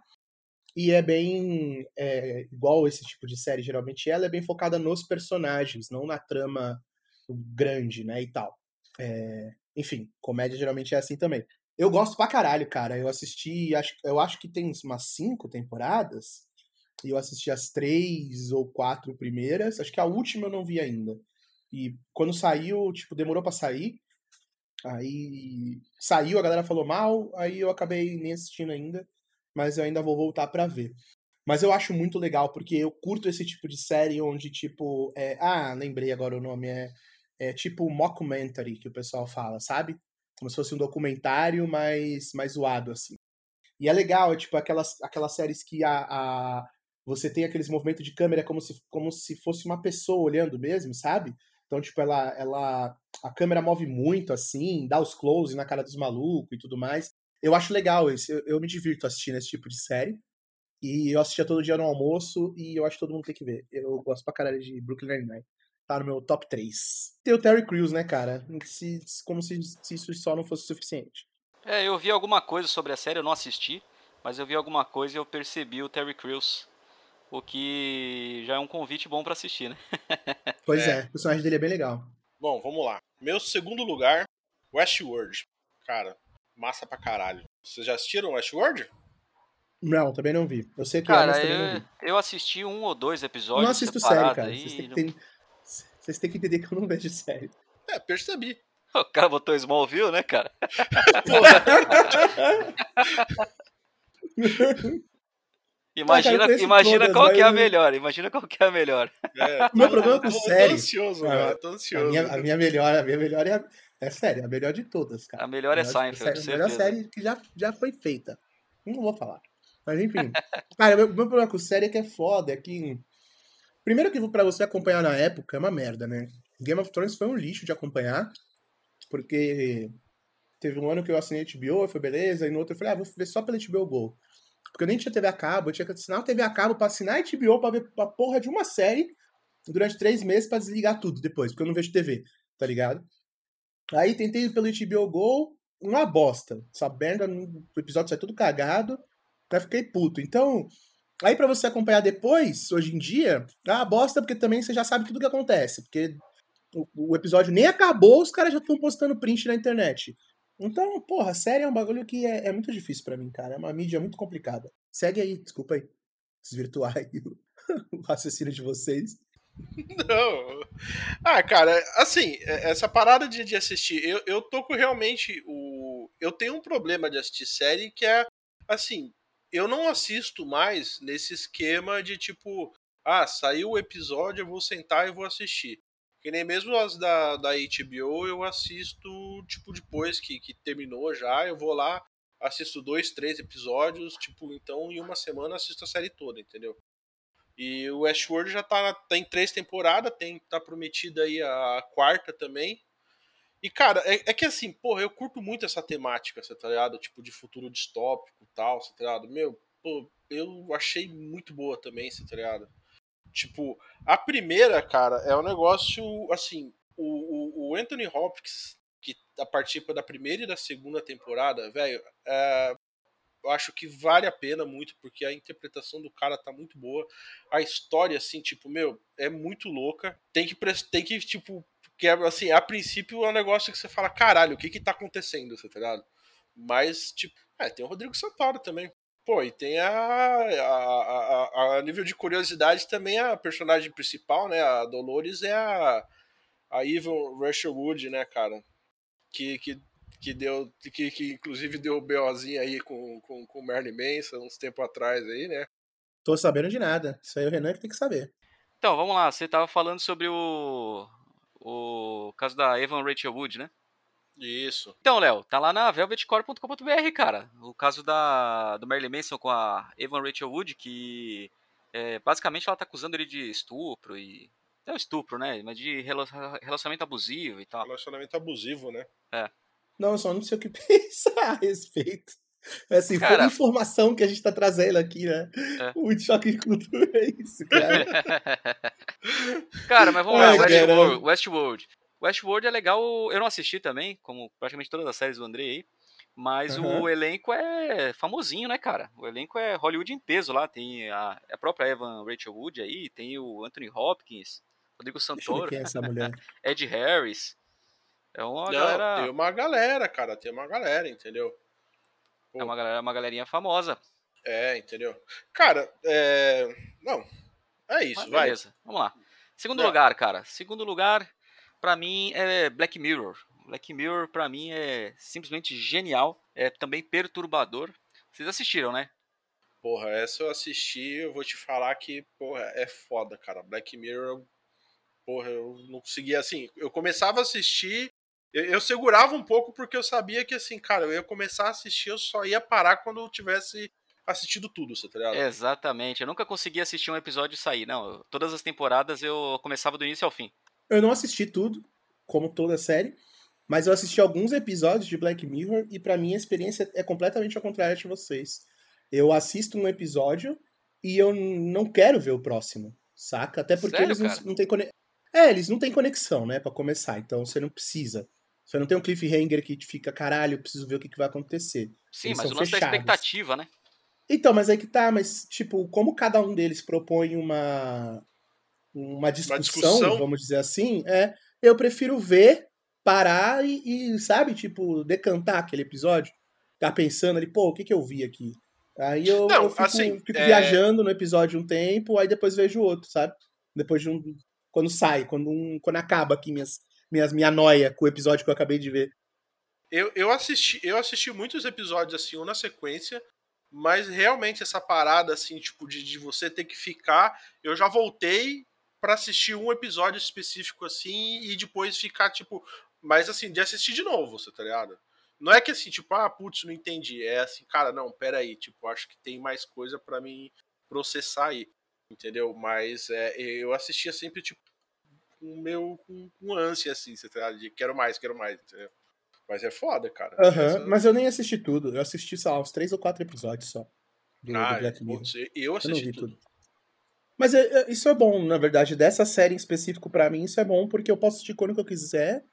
E é bem. É, igual esse tipo de série geralmente ela é bem focada nos personagens, não na trama grande, né? E tal. É, enfim, comédia geralmente é assim também. Eu gosto pra caralho, cara. Eu assisti, acho, eu acho que tem umas cinco temporadas. E eu assisti as três ou quatro primeiras. Acho que a última eu não vi ainda. E quando saiu, tipo, demorou para sair. Aí saiu, a galera falou mal, aí eu acabei nem assistindo ainda mas eu ainda vou voltar para ver. Mas eu acho muito legal, porque eu curto esse tipo de série onde, tipo, é... ah, lembrei agora o nome, é, é tipo mockumentary, que o pessoal fala, sabe? Como se fosse um documentário, mas mais zoado, assim. E é legal, é tipo aquelas, aquelas séries que a, a, você tem aqueles movimentos de câmera como se, como se fosse uma pessoa olhando mesmo, sabe? Então, tipo, ela, ela. A câmera move muito, assim, dá os close na cara dos malucos e tudo mais. Eu acho legal isso. Eu, eu, me divirto assistindo esse tipo de série. E eu assistia todo dia no almoço e eu acho que todo mundo tem que ver. Eu gosto pra caralho de Brooklyn Nine-Nine. Tá no meu top 3. Tem o Terry Crews, né, cara? Se, como se, se isso só não fosse suficiente. É, eu vi alguma coisa sobre a série, eu não assisti, mas eu vi alguma coisa e eu percebi o Terry Crews. O que já é um convite bom para assistir, né? pois é. é, o personagem dele é bem legal. Bom, vamos lá. Meu segundo lugar, Westworld. Cara, massa pra caralho. Vocês já assistiram Westworld? Não, também não vi. Eu sei que cara, é, mas também eu, não vi. Eu assisti um ou dois episódios. Não assisto série, cara. Vocês têm, ter... Vocês têm que entender que eu não vejo série. É, percebi. O cara botou Smallville, né, cara? imagina ah, cara, imagina todas, qual que é a melhor. Imagina qual que é a melhor. É, o meu problema com série. Tô ansioso, ah, Tô ansioso. A minha, a minha melhor, a minha melhor é a, é sério, a melhor de todas, cara. A melhor é Seinfeld, A melhor série que já, já foi feita. Não vou falar. Mas enfim. cara, meu, meu problema com série é que é foda, é que... Primeiro que pra você acompanhar na época é uma merda, né? Game of Thrones foi um lixo de acompanhar, porque Teve um ano que eu assinei HBO, foi beleza, e no outro eu falei, ah, vou ver só pela HBO Go. Porque eu nem tinha TV a cabo, eu tinha que assinar TV a cabo pra assinar HBO pra ver a porra de uma série durante três meses pra desligar tudo depois, porque eu não vejo TV, tá ligado? Aí tentei pelo HBO Go, uma bosta. Essa merda, o episódio sai tudo cagado, aí fiquei puto. Então, aí para você acompanhar depois, hoje em dia, é uma bosta porque também você já sabe tudo que acontece, porque o, o episódio nem acabou, os caras já estão postando print na internet. Então, porra, série é um bagulho que é, é muito difícil para mim, cara. É uma mídia muito complicada. Segue aí, desculpa aí. Desvirtuar aí o raciocínio de vocês. Não. Ah, cara, assim, é, essa parada de, de assistir, eu, eu tô com realmente o. Eu tenho um problema de assistir série que é, assim, eu não assisto mais nesse esquema de tipo, ah, saiu o episódio, eu vou sentar e vou assistir. Que nem mesmo as da, da HBO eu assisto, tipo, depois que, que terminou já, eu vou lá, assisto dois, três episódios, tipo, então em uma semana assisto a série toda, entendeu? E o Westworld já tá, tem três temporadas, tem, tá prometida aí a quarta também. E, cara, é, é, que assim, porra, eu curto muito essa temática, você tá ligado? Tipo, de futuro distópico e tal, você tá ligado? Meu, pô, eu achei muito boa também, você tá ligado? Tipo, a primeira, cara, é um negócio, assim, o, o, o Anthony Hopkins, que participa da primeira e da segunda temporada, velho, é, eu acho que vale a pena muito, porque a interpretação do cara tá muito boa. A história, assim, tipo, meu, é muito louca. Tem que, tem que tipo, que é, assim, a princípio é um negócio que você fala, caralho, o que que tá acontecendo, você tá ligado? Mas, tipo, é, tem o Rodrigo Santoro também. Pô, e tem a, a, a, a, nível de curiosidade também a personagem principal, né? A Dolores é a, a Evil Rachel Wood, né, cara? Que, que que deu, que, que inclusive deu o BOzinho aí com, com, com o Merlin Manson uns tempo atrás aí, né? Tô sabendo de nada. Isso aí o Renan que tem que saber. Então, vamos lá. Você tava falando sobre o, o caso da Evan Rachel Wood, né? Isso. Então, Léo, tá lá na velvetcore.com.br, cara. O caso da, do Marilyn Manson com a Evan Rachel Wood, que é, basicamente ela tá acusando ele de estupro e. Não estupro, né? Mas de relacionamento abusivo e tal. Relacionamento abusivo, né? É. Não, eu só não sei o que pensar a respeito. É assim, cara, foi informação que a gente tá trazendo aqui, né? É. Muito choque de cultura é isso, cara. cara, mas vamos lá, Westworld, Westworld. Westworld é legal, eu não assisti também, como praticamente todas as séries do André aí, mas uhum. o elenco é famosinho, né, cara? O elenco é Hollywood em peso lá, tem a, a própria Evan Rachel Wood aí, tem o Anthony Hopkins, Rodrigo Santoro, é essa mulher. Ed Harris, é uma Não, galera... tem uma galera, cara, tem uma galera, entendeu? Pô. É uma galera, uma galerinha famosa. É, entendeu? Cara, é... Não, é isso, Mas, vai. Beleza, vamos lá. Segundo é. lugar, cara. Segundo lugar, para mim, é Black Mirror. Black Mirror, para mim, é simplesmente genial. É também perturbador. Vocês assistiram, né? Porra, essa eu assisti, eu vou te falar que, porra, é foda, cara. Black Mirror, porra, eu não conseguia, assim, eu começava a assistir, eu, eu, segurava um pouco porque eu sabia que, assim, cara, eu ia começar a assistir, eu só ia parar quando eu tivesse assistido tudo, você tá ligado? Exatamente. Eu nunca conseguia assistir um episódio e sair. Não, todas as temporadas eu começava do início ao fim. Eu não assisti tudo, como toda a série, mas eu assisti alguns episódios de Black Mirror e para mim a experiência é completamente ao contrário de vocês. Eu assisto um episódio e eu não quero ver o próximo, saca? Até porque Sério, eles não, não têm conexão. É, eles não têm conexão, né, para começar, então você não precisa. Você não tem um cliffhanger que fica, caralho, eu preciso ver o que, que vai acontecer. Sim, Eles mas o lance da expectativa, né? Então, mas aí que tá, mas, tipo, como cada um deles propõe uma, uma discussão, uma discussão? vamos dizer assim, é, eu prefiro ver, parar e, e, sabe, tipo, decantar aquele episódio. Ficar pensando ali, pô, o que, que eu vi aqui? Aí eu, Não, eu fico, assim, fico é... viajando no episódio um tempo, aí depois vejo outro, sabe? Depois de um. Quando sai, quando, um, quando acaba aqui minhas minhas, minha noia com o episódio que eu acabei de ver. Eu, eu, assisti, eu assisti muitos episódios assim, um na sequência, mas realmente essa parada assim, tipo, de, de você ter que ficar. Eu já voltei para assistir um episódio específico assim e depois ficar, tipo, mas assim, de assistir de novo, você tá ligado? Não é que assim, tipo, ah, putz, não entendi. É assim, cara, não, pera aí, tipo, acho que tem mais coisa para mim processar aí, entendeu? Mas é, eu assistia sempre, tipo, meu com, com ânsia, assim, você tá de quero mais, quero mais, entendeu? Mas é foda, cara. Aham, Essa- mas eu nem assisti tudo. Eu assisti, sei lá, uns três ou quatro episódios só. Do, do Ah, Black Mirror. eu Eu assisti vi tudo. tudo. Mas é- é- isso é bom, na verdade. Dessa série em específico, pra mim, isso é bom, porque eu posso assistir quando eu quiser.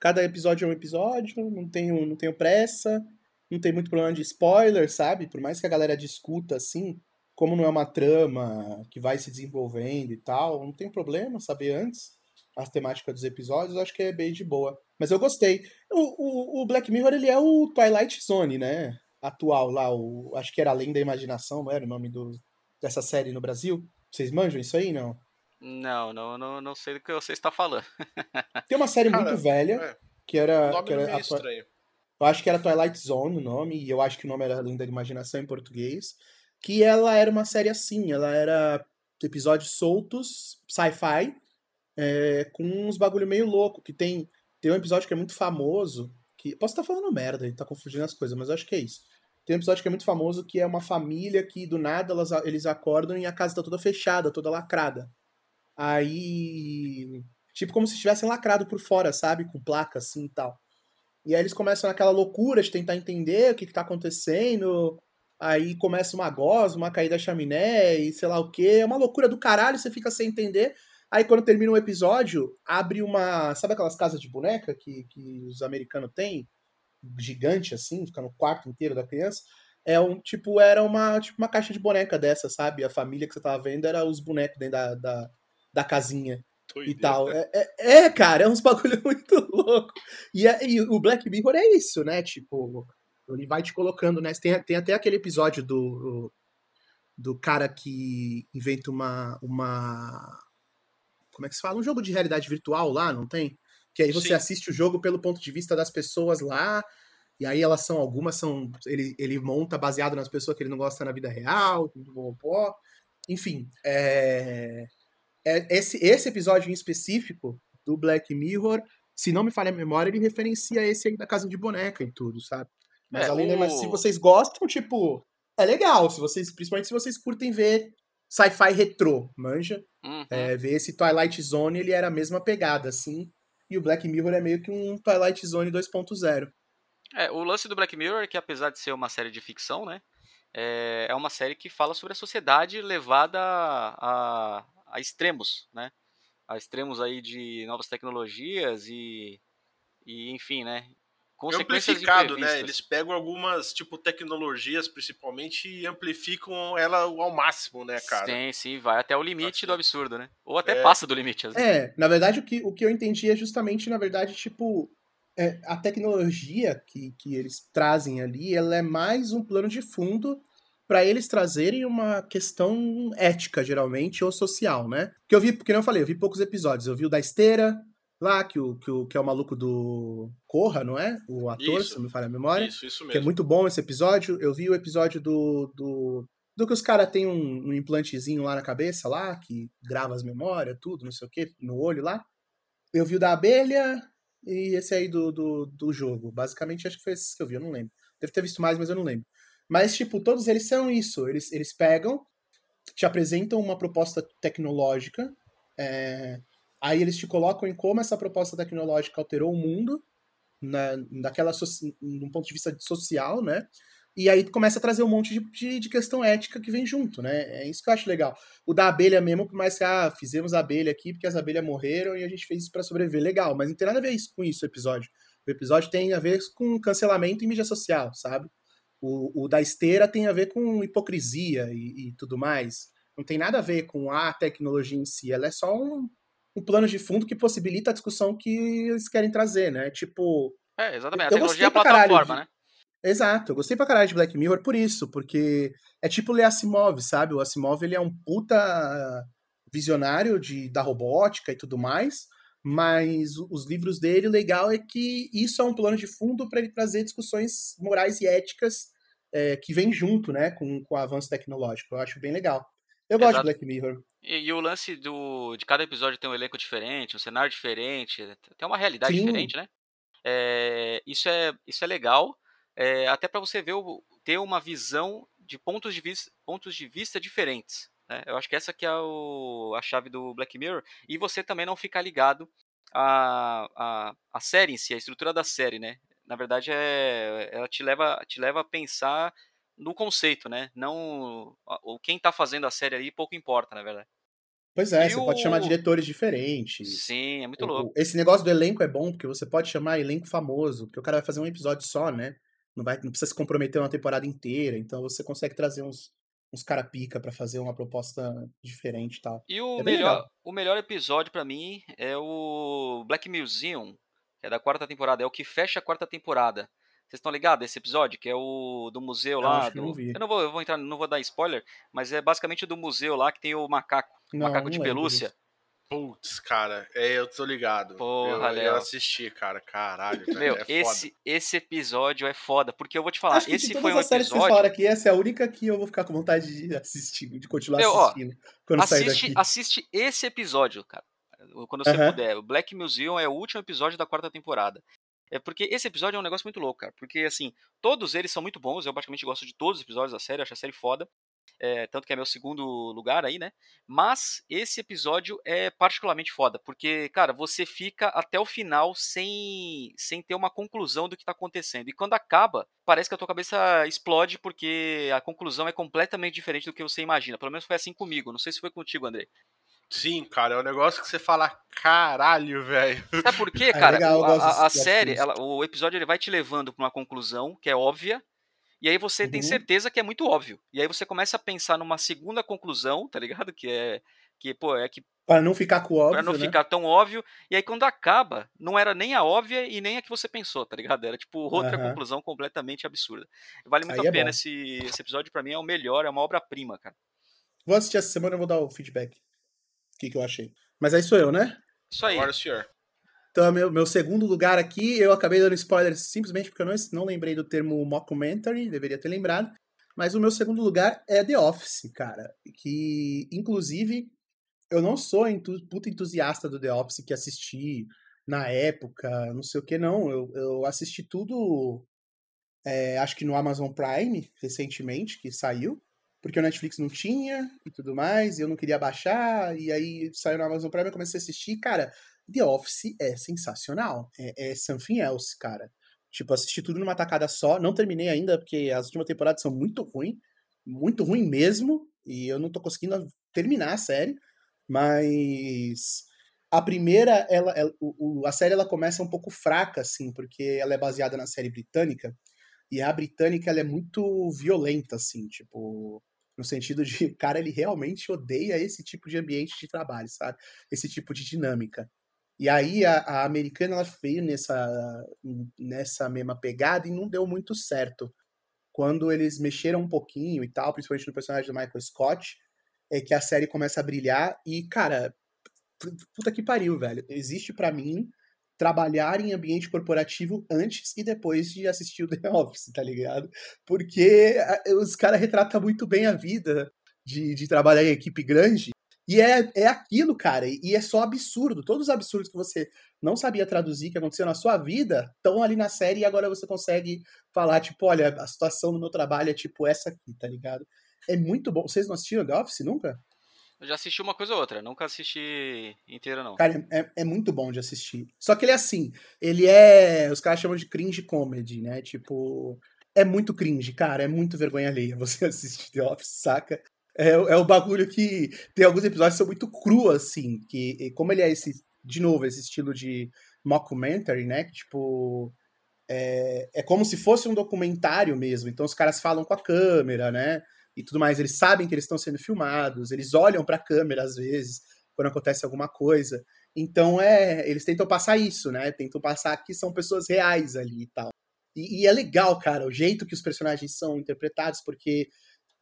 Cada episódio é um episódio, não tenho, não tenho pressa, não tem muito problema de spoiler, sabe? Por mais que a galera discuta assim, como não é uma trama que vai se desenvolvendo e tal, não tem problema saber antes a temática dos episódios, eu acho que é bem de boa. Mas eu gostei. O, o, o Black Mirror, ele é o Twilight Zone, né? Atual lá, o, acho que era Além da Imaginação, não era o nome do, dessa série no Brasil? Vocês manjam isso aí, não? Não, não, não, não sei do que você está falando. Tem uma série Cara, muito velha, é. que O era... nome Que era é a, estranho. eu acho que era Twilight Zone o nome, e eu acho que o nome era Além da Imaginação em português. Que ela era uma série assim, ela era episódios soltos, sci-fi, é, com uns bagulho meio louco, que tem, tem um episódio que é muito famoso, que posso estar falando merda e tá confundindo as coisas, mas acho que é isso. Tem um episódio que é muito famoso que é uma família que do nada elas, eles acordam e a casa tá toda fechada, toda lacrada. Aí, tipo como se estivessem lacrado por fora, sabe, com placa assim e tal. E aí eles começam naquela loucura de tentar entender o que, que tá acontecendo. Aí começa uma gosma, uma caída da chaminé e sei lá o que. É uma loucura do caralho, você fica sem entender. Aí quando termina o episódio, abre uma. Sabe aquelas casas de boneca que, que os americanos têm? Gigante assim, fica no quarto inteiro da criança. É um tipo, era uma, tipo uma caixa de boneca dessa, sabe? A família que você tava vendo era os bonecos dentro da, da, da casinha e Doideira. tal. É, é, é, cara, é uns bagulho muito louco. E, é- e o Black Mirror é isso, né? Tipo, ele vai te colocando, né? Tem, tem até aquele episódio do, do cara que inventa uma, uma. Como é que se fala? Um jogo de realidade virtual lá, não tem? Que aí você Sim. assiste o jogo pelo ponto de vista das pessoas lá. E aí elas são, algumas são. Ele, ele monta baseado nas pessoas que ele não gosta na vida real. Enfim, é, é- esse, esse episódio em específico do Black Mirror, se não me falha a memória, ele referencia esse aí da casa de boneca e tudo, sabe? Mas É, além da, mas se o- vocês gostam, tipo, é legal. Se vocês, principalmente se vocês curtem ver sci-fi retrô, manja? Uhum. É, ver esse Twilight Zone, ele era a mesma pegada, assim. E o Black Mirror é meio que um Twilight Zone 2.0. É, o lance do Black Mirror é que apesar de ser uma série de ficção, né, é, é uma série que fala sobre a sociedade levada a, a, a extremos, né, a extremos aí de novas tecnologias e, e enfim, né, consequências amplificado, né? Eles pegam algumas, tipo, tecnologias, principalmente, e amplificam ela ao máximo, né, cara? Sim, sim, vai até o limite Assim. do absurdo, né, ou até É. passa do limite. vezes. É, na verdade, o que, o que eu entendi é justamente, na verdade, tipo, é, a tecnologia que, que eles trazem ali, ela é mais um plano de fundo para eles trazerem uma questão ética, geralmente, ou social, né? Porque eu vi, porque não eu falei, eu vi poucos episódios. Eu vi o da esteira, lá, que, o, que, o, que é o maluco do Corra, não é? O ator, Isso. se não me falha a memória. Isso, isso Que é mesmo. muito bom esse episódio. Eu vi o episódio do. do, do que os caras têm um, um implantezinho lá na cabeça, lá, que grava as memórias, tudo, não sei o que, no olho lá. Eu vi o da abelha e esse aí do, do, do jogo. Basicamente, acho que foi esse que eu vi, eu não lembro. Deve ter visto mais, mas eu não lembro. Mas, tipo, todos eles são isso. Eles, eles pegam, te apresentam uma proposta tecnológica, é, aí eles te colocam em como essa proposta tecnológica alterou o mundo, na, daquela soci- num ponto de vista social, né? E aí começa a trazer um monte de, de, de questão ética que vem junto, né? É isso que eu acho legal. O da abelha mesmo, por mais que, ah, fizemos a abelha aqui porque as abelhas morreram e a gente fez isso pra sobreviver. Legal, mas não tem nada a ver isso, com isso o episódio. O episódio tem a ver com cancelamento em mídia social, sabe? O, o da esteira tem a ver com hipocrisia e, e tudo mais. Não tem nada a ver com a tecnologia em si. Ela é só um, um plano de fundo que possibilita a discussão que eles querem trazer, né? Tipo, É, exatamente, a tecnologia é a caralho plataforma, de- né. Exato, eu gostei pra caralho de Black Mirror por isso, porque é tipo ler Asimov, sabe? O Asimov ele é um puta visionário de, da robótica e tudo mais, mas os livros dele, o legal é que isso é um plano de fundo para ele trazer discussões morais e éticas é, que vem junto, né, com, com o avanço tecnológico. Eu acho bem legal. Eu gosto Exato. de Black Mirror. E, e o lance do, de cada episódio ter um elenco diferente, um cenário diferente, tem uma realidade Sim. diferente, né? É, isso, é, isso é legal, é, até para você ver o, ter uma visão de pontos de vista, pontos de vista diferentes. né? Eu acho que essa que é o, a chave do Black Mirror. E você também não ficar ligado à, à, à série em si, a estrutura da série, né? na verdade, é, ela te leva, te leva a pensar no conceito, né? Não o quem tá fazendo a série ali pouco importa, na verdade. Pois é, E você pode chamar o- diretores diferentes. Sim, é muito O- louco. o- Esse negócio do elenco é bom, porque você pode chamar elenco famoso, porque o cara vai fazer um episódio só, né? Não, vai, não precisa se comprometer uma temporada inteira, então você consegue trazer uns, uns cara pica pra fazer uma proposta diferente e tal. E o É melhor, o melhor episódio pra mim é o Black Museum, que é da quarta temporada, é o que fecha a quarta temporada. Vocês estão ligados esse episódio? Que é o do museu Eu lá. acho que eu do- não vi. eu não vou, eu vou entrar, não vou dar spoiler, mas é basicamente do museu lá que tem o macaco, o Não, macaco não de lembro pelúcia. disso. Putz, cara, é, eu tô ligado. Porra, eu, eu assisti, cara, caralho, Meu, é foda. esse, esse episódio é foda, porque eu vou te falar, Acho que esse de foi um séries que episódio. falaram aqui, essa é a única que eu vou ficar com vontade de assistir, de continuar Meu, ó, assistindo quando sair Assiste, daqui. assiste esse episódio, cara. Quando você puder. O Black Museum é o último episódio da quarta temporada. É porque esse episódio é um negócio muito louco, cara. Porque, assim, todos eles são muito bons. Eu praticamente gosto de todos os episódios da série. Acho a série foda. É, tanto que é meu segundo lugar aí, né? Mas esse episódio é particularmente foda. Porque, cara, você fica até o final sem, sem ter uma conclusão do que tá acontecendo. E quando acaba, parece que a tua cabeça explode porque a conclusão é completamente diferente do que você imagina. Pelo menos foi assim comigo. Não sei se foi contigo, André. Sim, cara, é um negócio que você fala, caralho, velho. Sabe por quê, É cara? legal, eu gosto a, a- plot série, ela- o episódio ele vai te levando pra uma conclusão que é óbvia, e aí você tem Uhum. certeza que é muito óbvio. E aí você começa a pensar numa segunda conclusão, tá ligado? Que é que, pô, é que Pra não ficar com o óbvio, pra não né? ficar tão óbvio, e aí quando acaba, não era nem a óbvia e nem a que você pensou, tá ligado? Era tipo outra Aham. conclusão completamente absurda. Vale muito Aí a é pena bom. esse, esse episódio, pra mim é o melhor, é uma obra-prima, cara. Vou assistir essa semana e vou dar o feedback. O que, que eu achei. Mas aí sou eu, né? Isso aí. Agora, senhor. Então, meu, meu segundo lugar aqui, eu acabei dando spoiler simplesmente porque eu não, não lembrei do termo mockumentary, deveria ter lembrado. Mas o meu segundo lugar é The Office, cara. Que, inclusive, eu não sou entu puta entusiasta do The Office que assisti na época, não sei o que, não. Eu, eu assisti tudo, é, acho que no Amazon Prime, recentemente, que saiu. Porque o Netflix não tinha e tudo mais, e eu não queria baixar, e aí saiu no Amazon Prime, eu comecei a assistir, cara, The Office é sensacional. É, é something else, cara. Tipo, assisti tudo numa tacada só. Não terminei ainda, porque as últimas temporadas são muito ruins. Muito ruim mesmo. E eu não tô conseguindo terminar a série. Mas. A primeira, ela, ela- o- a série ela começa um pouco fraca, assim, porque ela é baseada na série britânica. E a britânica ela é muito violenta, assim, tipo. No sentido de, cara, ele realmente odeia esse tipo de ambiente de trabalho, sabe? Esse tipo de dinâmica. E aí a, a americana ela veio nessa, nessa mesma pegada e não deu muito certo. Quando eles mexeram um pouquinho e tal, principalmente no personagem do Michael Scott, é que a série começa a brilhar e, cara, pu- puta que pariu, velho. Existe pra mim trabalhar em ambiente corporativo antes e depois de assistir o The Office, tá ligado? Porque a- os caras retratam muito bem a vida de, de trabalhar em equipe grande e é, é aquilo, cara, e é só absurdo. Todos os absurdos que você não sabia traduzir, que aconteceu na sua vida, estão ali na série e agora você consegue falar, tipo, olha, a situação no meu trabalho é tipo essa aqui, tá ligado? É muito bom. Vocês não assistiram The Office nunca? Eu já assisti uma coisa ou outra, nunca assisti inteira, não. Cara, é, é muito bom de assistir. Só que ele é assim, ele é. Os caras chamam de cringe comedy, né? Tipo. É muito cringe, cara. É muito vergonha alheia você assistir The Office, saca? É, é o bagulho que. Tem alguns episódios que são muito cru, assim. Que, como ele é esse. De novo, esse estilo de mockumentary, né? Que, tipo. É, é como se fosse um documentário mesmo. Então os caras falam com a câmera, né? E tudo mais. Eles sabem que eles estão sendo filmados, eles olham pra câmera às vezes, quando acontece alguma coisa. Então é. Eles tentam passar isso, né? Tentam passar que são pessoas reais ali e tal. E, e é legal, cara, o jeito que os personagens são interpretados, porque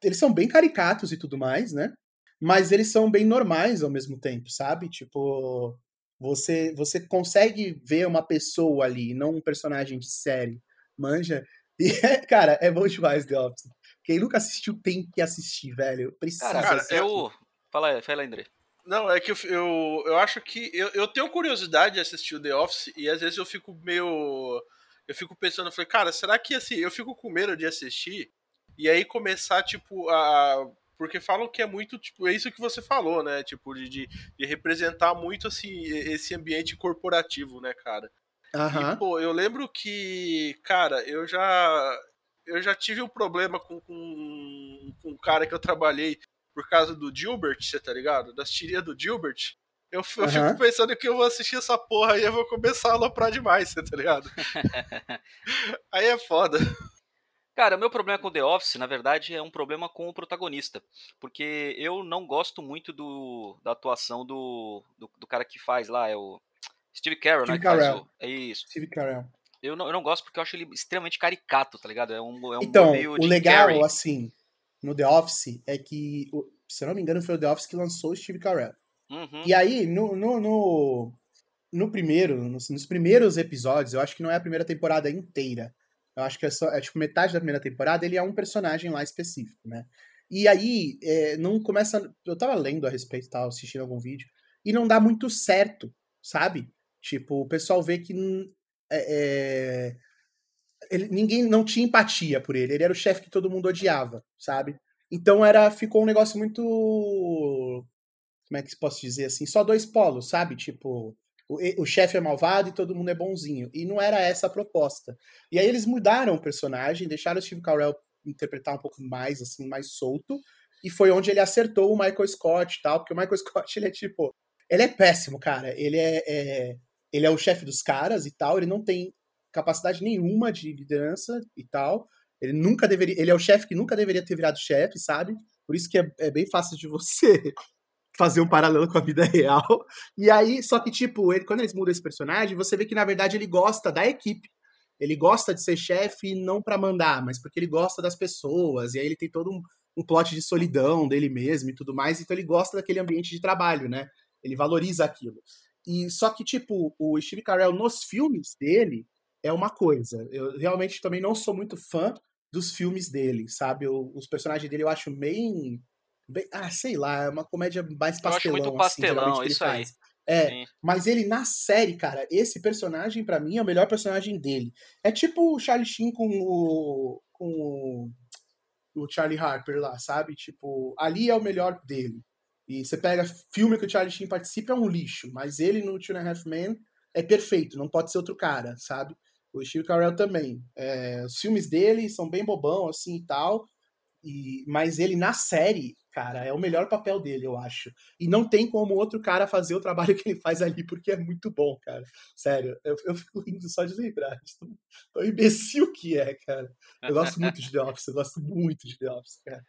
eles são bem caricatos e tudo mais, né? Mas eles são bem normais ao mesmo tempo, sabe? Tipo, você você consegue ver uma pessoa ali, não um personagem de série, manja? E, cara, é bom demais The Office. Quem nunca assistiu tem que assistir, velho. Precisa Cara, assistir. eu. Fala aí, fala aí, André. Não, é que eu, eu, eu acho que. Eu, eu tenho curiosidade de assistir o The Office e às vezes eu fico meio. Eu fico pensando, eu falei, cara, será que assim, eu fico com medo de assistir e aí começar, tipo, a. Porque falam que é muito, tipo, é isso que você falou, né? Tipo, de, de, de representar muito, assim, esse ambiente corporativo, né, cara? Aham. E, pô, eu lembro que, cara, eu já. Eu já tive um problema com, com, com um cara que eu trabalhei por causa do Gilbert, você tá ligado? Das tirias do Gilbert. Eu, eu Aham. fico pensando que eu vou assistir essa porra aí eu vou começar a aloprar demais, você tá ligado? aí é foda. Cara, o meu problema com The Office, na verdade, é um problema com o protagonista. Porque eu não gosto muito do, da atuação do, do, do cara que faz lá, é o Steve Carell, Steve né? que faz Carell. o- é isso. Steve Carell. Eu não, eu não gosto porque eu acho ele extremamente caricato, tá ligado? É um, é um Então, meio o legal, assim, no The Office, é que, se eu não me engano, foi o The Office que lançou o Steve Carell. Uhum. E aí, no, no, no, no primeiro, nos, nos primeiros episódios, eu acho que não é a primeira temporada inteira. Eu acho que é, só, é tipo metade da primeira temporada, ele é um personagem lá específico, né? E aí, é, não começa. Eu tava lendo a respeito, tava assistindo algum vídeo, e não dá muito certo, sabe? Tipo, o pessoal vê que. É, é, ele- ninguém não tinha empatia por ele. Ele era o chefe que todo mundo odiava, sabe? Então era ficou um negócio muito como é que posso dizer assim, só dois polos, sabe? Tipo, o, o chefe é malvado e todo mundo é bonzinho. E não era essa a proposta. E aí eles mudaram o personagem, deixaram o Steve Carell interpretar um pouco mais, assim, mais solto. E foi onde ele acertou o Michael Scott e tal, porque o Michael Scott, ele é tipo. Ele é péssimo, cara. Ele é, é- ele é o chefe dos caras e tal. Ele não tem capacidade nenhuma de liderança e tal. Ele nunca deveria. Ele é o chefe que nunca deveria ter virado chefe, sabe? Por isso que é, é bem fácil de você fazer um paralelo com a vida real. E aí, só que, tipo, ele, quando eles mudam esse personagem, você vê que, na verdade, ele gosta da equipe. Ele gosta de ser chefe não pra mandar, mas porque ele gosta das pessoas. E aí ele tem todo um, um plot de solidão dele mesmo e tudo mais. Então ele gosta daquele ambiente de trabalho, né? Ele valoriza aquilo. E só que, tipo, o Steve Carell nos filmes dele é uma coisa. Eu realmente também não sou muito fã dos filmes dele, sabe? Eu- os personagens dele eu acho bem, bem- Ah, sei lá, é uma comédia mais Eu acho pastelão. muito assim, pastelão, ele isso aí. faz. É, Sim. mas ele na série, cara, esse personagem pra mim é o melhor personagem dele. É tipo o Charlie Sheen com o com o, o Charlie Harper lá, sabe? Tipo, ali é o melhor dele. E você pega filme que o Charlie Sheen participa é um lixo, mas ele no Two and a Half Men é perfeito, não pode ser outro cara, sabe? O Steve Carell também. É, os filmes dele são bem bobão assim e tal, e, mas ele na série, cara, é o melhor papel dele, eu acho. E não tem como outro cara fazer o trabalho que ele faz ali, porque é muito bom, cara. Sério, eu, eu fico rindo só de lembrar. Tão, tão imbecil que é, cara. Eu gosto muito de The Office, eu gosto muito de The Office, cara.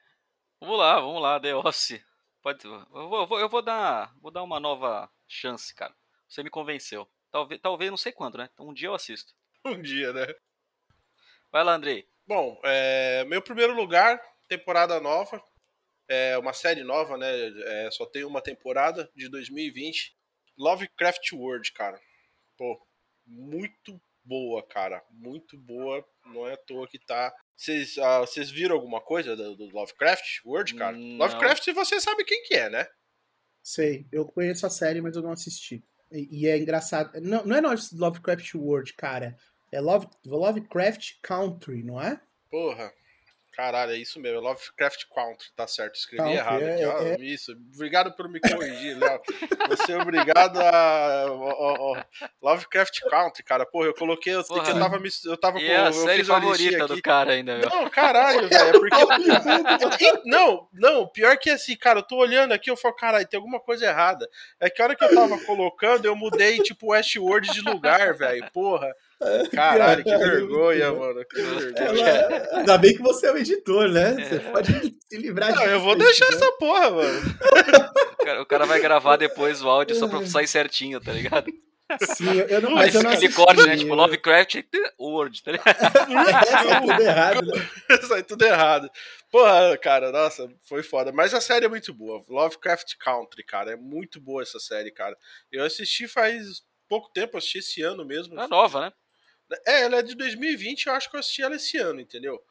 Vamos lá, vamos lá, The Office. Pode, eu, vou, eu vou- dar, vou dar uma nova chance, cara. Você me convenceu. Talvez, talvez não sei quando, né? Então um dia eu assisto. Um dia, né? Vai lá, Andrei. Bom, é, meu primeiro lugar, temporada nova. É uma série nova, né? É, só tem uma temporada de 2020. Lovecraft World, cara. Pô, muito boa, cara. Muito boa. Não é à toa que tá. Vocês vocês viram alguma coisa do, do Lovecraft World, cara? Não. Lovecraft, você sabe quem que é, né? Sei, eu conheço a série, mas eu não assisti. E, e é engraçado. Não, não é Lovecraft World, cara. É Love, Lovecraft Country, não é? Porra. Caralho, é isso mesmo. é Lovecraft Country, tá certo. Escrevi Country, errado é- aqui, ó. é- Isso. Obrigado por me corrigir, Léo. Você é obrigado a. ó, ó, ó. Lovecraft Country, cara. Porra, eu coloquei. Eu, que eu Porra. tava, eu tava E com. é a eu série fiz uma listinha favorita aqui. do cara ainda, meu. Não, caralho, velho. É porque. não, não, pior que assim, cara, eu tô olhando aqui, eu falo, caralho, tem alguma coisa errada. É que a hora que eu tava colocando, eu mudei, tipo, Westworld de lugar, velho. Porra. Caralho, que Caralho, vergonha, mano. Que vergonha. Ela- Ainda bem que você é o editor, né? Você pode se livrar Não, eu vou se deixar quiser. essa porra, mano. O cara, o cara vai gravar depois o áudio só pra sair certinho, tá ligado? Sim, eu, não, Mas mas eu não aquele assisti. corte, né? Tipo, Lovecraft World, tá ligado? É, tá tudo errado, né? Sai tudo errado. Porra, cara, nossa, foi foda. Mas a série é muito boa. Lovecraft Country, cara. É muito boa essa série, cara. Eu assisti faz pouco tempo, assisti esse ano mesmo. É nova, né? É, ela é de 2020, eu acho que eu assisti ela esse ano, entendeu?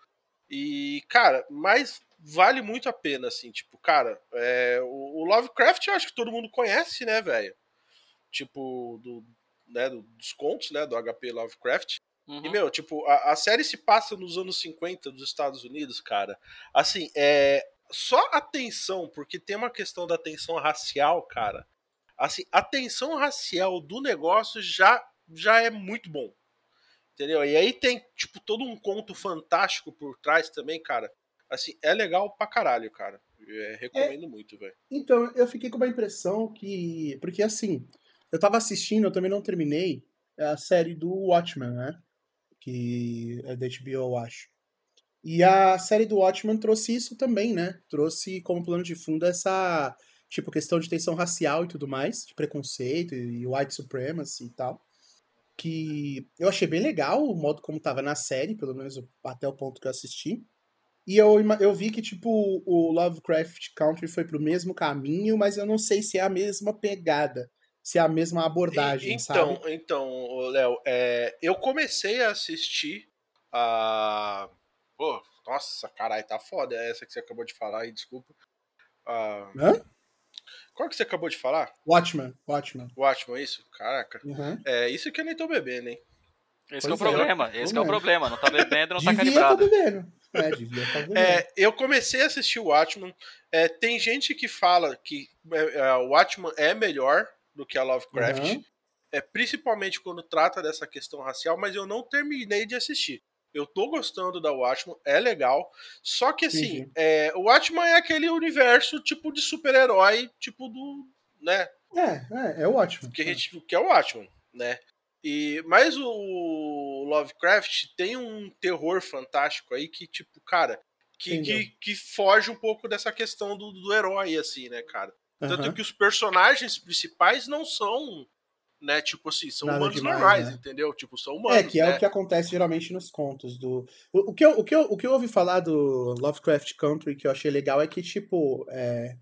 E, cara, mas vale muito a pena, assim, tipo, cara, é, o, o Lovecraft eu acho que todo mundo conhece, né, velho? Tipo, do, né, do- dos contos, né, do HP Lovecraft. Uhum. E, meu, tipo, a, a série se passa nos anos 50 dos Estados Unidos, cara. Assim, é. Só a tensão, porque tem uma questão da tensão racial, cara. Assim, a tensão racial do negócio já já é muito bom. Entendeu? E aí tem, tipo, todo um conto fantástico por trás também, cara. Assim, é legal pra caralho, cara. É, recomendo é, muito, velho. Então, eu fiquei com uma impressão que. Porque assim, eu tava assistindo, eu também não terminei a série do Watchmen, né? Que é da HBO, eu acho. E a série do Watchmen trouxe isso também, né? Trouxe como plano de fundo essa, tipo, questão de tensão racial e tudo mais, de preconceito e white supremacy e tal. Que eu achei bem legal o modo como tava na série, pelo menos até o ponto que eu assisti. E eu, eu vi que, tipo, o Lovecraft Country foi pro mesmo caminho, mas eu não sei se é a mesma pegada, se é a mesma abordagem, então, sabe? Então, Léo, é, eu comecei a assistir a Pô, nossa, caralho, tá foda essa que você acabou de falar aí, desculpa. Ah, Hã? Qual que você acabou de falar? Watchman, Watchman. Watchman, isso? Caraca. Uhum. É isso que eu nem tô bebendo, hein? Esse é o problema, é. esse é o problema. Não tá bebendo, não tá devia tá calibrado. Tá bebendo. É, devia tá bebendo. É, eu comecei a assistir o Watchman. É, tem gente que fala que é, é, o Watchman é melhor do que a Lovecraft. Uhum. É, principalmente quando trata dessa questão racial, mas eu não terminei de assistir. Eu tô gostando da Watchman, é legal. Só que assim, uhum. é, o Watchman é aquele universo tipo de super-herói, tipo do. né? É, é, é o Watchman. Que, a gente, que é o Watchman, né? E, mas o Lovecraft tem um terror fantástico aí que, tipo, cara, que, que, que, foge um pouco dessa questão do, do herói, assim, né, cara? Tanto uhum. que os personagens principais não são né? Tipo assim, são Nada humanos demais, normais, né? entendeu? Tipo, são humanos. É, que é né? o que acontece geralmente nos contos do. O, o, que eu, o, que eu, o que eu ouvi falar do Lovecraft Country que eu achei legal é que, tipo, é...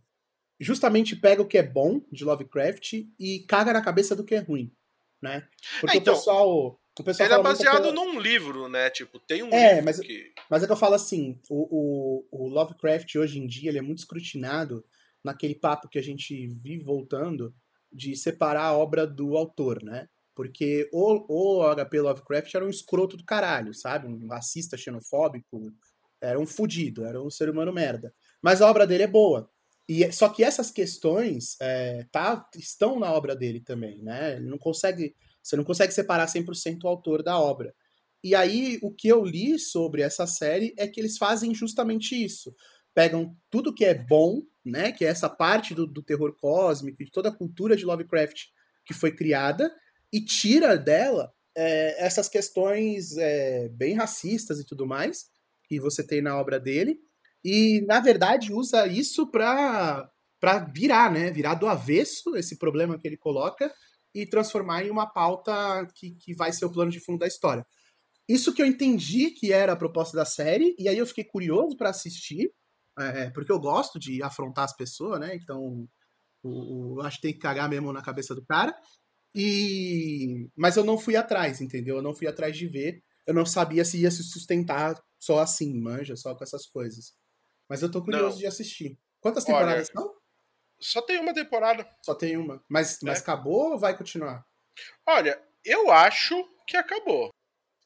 justamente pega o que é bom de Lovecraft e caga na cabeça do que é ruim, né? Porque é, então, o pessoal. O pessoal ele é baseado num livro, né? Tipo, tem um é, livro mas, que... mas é que eu falo assim, o, o, o Lovecraft hoje em dia ele é muito escrutinado naquele papo que a gente vive voltando, de separar a obra do autor, né? Porque o, o HP Lovecraft era um escroto do caralho, sabe? Um racista xenofóbico, era um fudido, era um ser humano merda. Mas a obra dele é boa. E, só que essas questões é, tá, estão na obra dele também, né? Ele não consegue, você não consegue separar 100% o autor da obra. E aí, o que eu li sobre essa série é que eles fazem justamente isso. Pegam tudo que é bom né? Que é essa parte do, do terror cósmico, de toda a cultura de Lovecraft que foi criada, e tira dela é, essas questões é, bem racistas e tudo mais que você tem na obra dele, e na verdade usa isso para virar, né? Virar do avesso esse problema que ele coloca e transformar em uma pauta que, que vai ser o plano de fundo da história. Isso que eu entendi que era a proposta da série, e aí eu fiquei curioso para assistir, é, porque eu gosto de afrontar as pessoas, né? Então, o, o, acho que tem que cagar mesmo na cabeça do cara. E mas eu não fui atrás, entendeu? Eu não fui atrás de ver. Eu não sabia se ia se sustentar só assim, manja, só com essas coisas. Mas eu tô curioso não. de assistir. Quantas temporadas Olha, são? Só tem uma temporada. Só tem uma. Mas, é. mas acabou ou vai continuar? Olha, eu acho que acabou.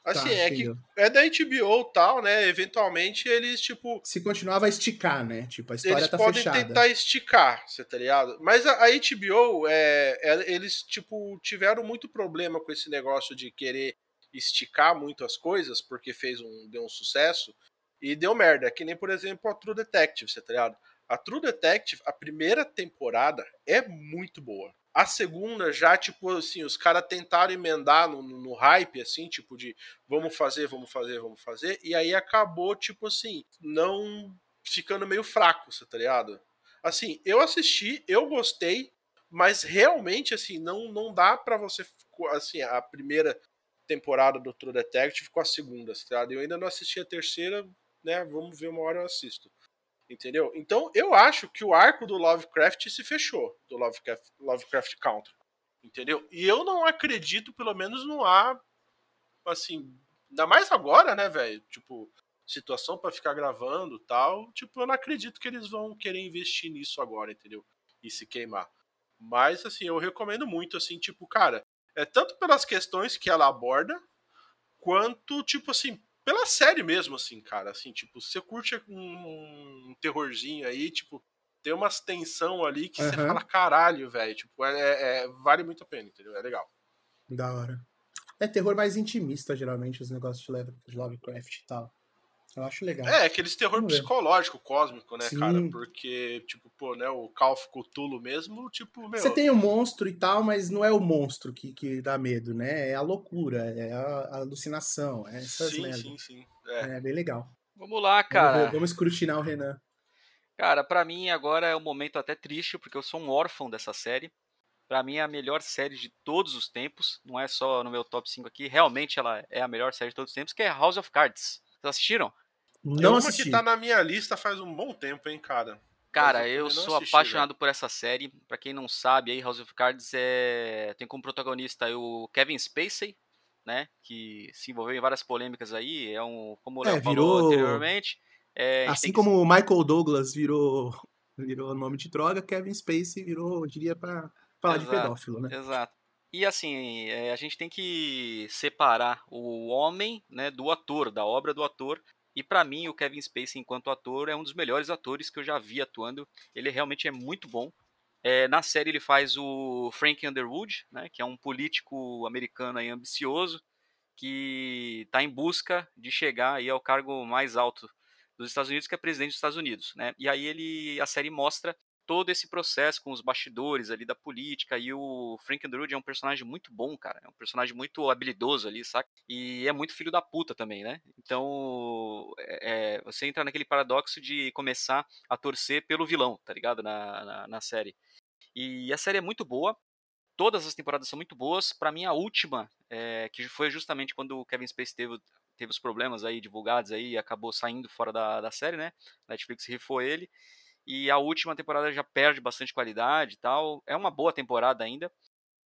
Assim, tá, é que é da HBO e tal, né? Eventualmente eles, tipo. Se continuar, vai esticar, né? Tipo, a história eles tá podem fechada. tentar esticar, você tá ligado? Mas a, a HBO, é, é, eles, tipo, tiveram muito problema com esse negócio de querer esticar muito as coisas, porque fez um, deu um sucesso e deu merda. Que nem, por exemplo, a True Detective, você tá ligado? A True Detective, a primeira temporada é muito boa. A segunda já, tipo assim, os caras tentaram emendar no, no, no, hype, assim, tipo de vamos fazer, vamos fazer, vamos fazer, e aí acabou, tipo assim, não ficando meio fraco, você tá ligado? Assim, eu assisti, eu gostei, mas realmente, assim, não, não dá para você, assim, a primeira temporada do True Detective com a segunda, tá ligado? Eu ainda não assisti a terceira, né? Vamos ver uma hora eu assisto. Entendeu? Então eu acho que o arco do Lovecraft se fechou, do Lovecraft, Lovecraft Country. Entendeu? E eu não acredito, pelo menos não há. Assim, ainda mais agora, né, velho? Tipo, situação para ficar gravando tal. Tipo, eu não acredito que eles vão querer investir nisso agora, entendeu? E se queimar. Mas, assim, eu recomendo muito, assim, tipo, cara, é tanto pelas questões que ela aborda, quanto, tipo assim, pela série mesmo, assim, cara. Assim, tipo, você curte um terrorzinho aí, tipo, tem umas tensão ali que uhum. você fala, caralho, velho. Tipo, é, é, é, vale muito a pena, entendeu? É legal. Da hora. É terror mais intimista, geralmente, os negócios de Love- de Lovecraft e tal. Eu acho legal. É, aqueles terror Vamos ver. psicológico, cósmico, né, Sim. cara? Porque, tipo, pô, né, o Call of Cthulhu mesmo, tipo, meu... Você tem o monstro e tal, mas não é o monstro que, que dá medo, né? É a loucura, é a, a alucinação, é essas Sim, merdas. sim, sim. É. É bem legal. Vamos lá, Vamos, cara. ver, vamos escrutinar o Renan. Cara, pra mim agora é um momento até triste, porque eu sou um órfão dessa série. Pra mim é a melhor série de todos os tempos, não é só no meu top 5 aqui, realmente ela é a melhor série de todos os tempos, que é House of Cards. Vocês assistiram? É Não uma assisti. que tá na minha lista faz um bom tempo, hein, cara. Cara, eu eu sou assisti, apaixonado por essa série. Pra quem não sabe, aí House of Cards é... tem como protagonista o Kevin Spacey, né? Que se envolveu em várias polêmicas aí. É um, como o É, virou- anteriormente. é, Assim que- como o Michael Douglas virou, virou nome de droga, Kevin Spacey virou, eu diria, pra falar de Exato. pedófilo, né? Exato. E assim, é, a gente tem que separar o homem né, do ator, da obra do ator. E pra mim, o Kevin Spacey, enquanto ator, é um dos melhores atores que eu já vi atuando. Ele realmente é muito bom. É, na série ele faz o Frank Underwood, né, que é um político americano aí ambicioso, que está em busca de chegar aí ao cargo mais alto dos Estados Unidos, que é presidente dos Estados Unidos, né? E aí ele, a série mostra todo esse processo com os bastidores ali da política e o Frank Underwood é um personagem muito bom, cara, é um personagem muito habilidoso ali, saca? E é muito filho da puta também, né? Então, é, é, você entra naquele paradoxo de começar a torcer pelo vilão, tá ligado? Na, na, na série. E a série é muito boa, todas as temporadas são muito boas. Pra mim, a última, é, que foi justamente quando o Kevin Spacey teve, teve os problemas aí divulgados aí e acabou saindo fora da, da série, né? Netflix rifou ele. E a última temporada já perde bastante qualidade e tal. É uma boa temporada ainda,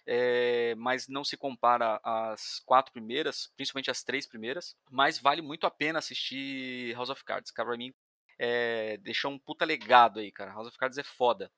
é, mas não se compara às quatro primeiras, principalmente as três primeiras. Mas vale muito a pena assistir House of Cards, cara. Pra mim, é, deixou um puta legado aí, cara. House of Cards é foda.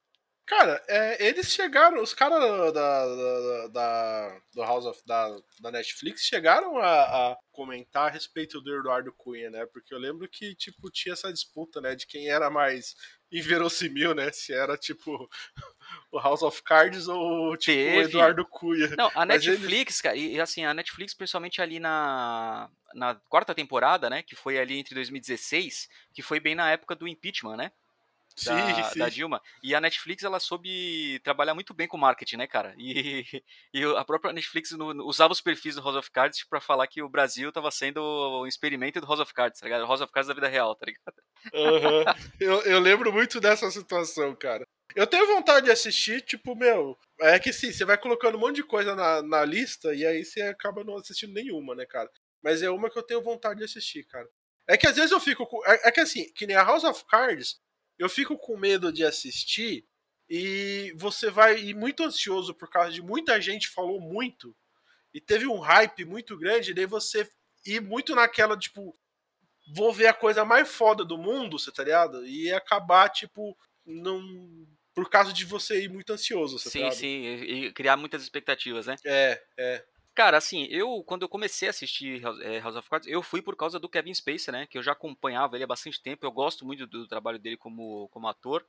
Cara, é, eles chegaram, os caras da, da, da- do House of da, da Netflix chegaram a, a comentar a respeito do Eduardo Cunha, né? Porque eu lembro que, tipo, tinha essa disputa, né? De quem era mais inverossímil, né? Se era, tipo, o House of Cards ou, tipo, o Teve. Eduardo Cunha. Não, a Mas Netflix, cara, e, e assim, a Netflix, principalmente ali na, na quarta temporada, né, que foi ali entre 2016, que foi bem na época do impeachment, né, da, sim, sim. da Dilma, e a Netflix, ela soube trabalhar muito bem com marketing, né, cara, e, e a própria Netflix no- usava os perfis do House of Cards pra falar que o Brasil tava sendo um experimento do House of Cards, tá ligado? House of Cards da vida real, tá ligado? Aham. Eu, eu lembro muito dessa situação, cara. Eu tenho vontade de assistir, tipo, meu. É que sim, você vai colocando um monte de coisa na, na lista e aí você acaba não assistindo nenhuma, né, cara? Mas é uma que eu tenho vontade de assistir, cara. É que às vezes eu fico. É, é que assim, que nem a House of Cards, eu fico com medo de assistir e você vai ir muito ansioso por causa de muita gente falou muito e teve um hype muito grande, e daí você ir muito naquela, tipo, vou ver a coisa mais foda do mundo, você tá ligado? E acabar, tipo, não. Por causa de você ir muito ansioso, você tá Sim, ligado? sim, e criar muitas expectativas, né? É, é. Cara, assim, eu, quando eu comecei a assistir House, eh, House of Cards, eu fui por causa do Kevin Spacey, né? Que eu já acompanhava ele há bastante tempo, eu gosto muito do, trabalho dele como, como ator.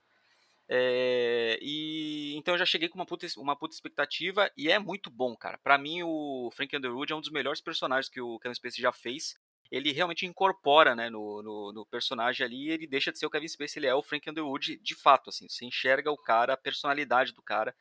É, e então eu já cheguei com uma puta, uma puta expectativa e é muito bom, cara. Pra mim, o Frank Underwood é um dos melhores personagens que o Kevin Spacey já fez. Ele realmente incorpora, né, no, no, no personagem ali, ele deixa de ser o Kevin Spacey, ele é o Frank Underwood de fato, assim. Você enxerga o cara, a personalidade do cara.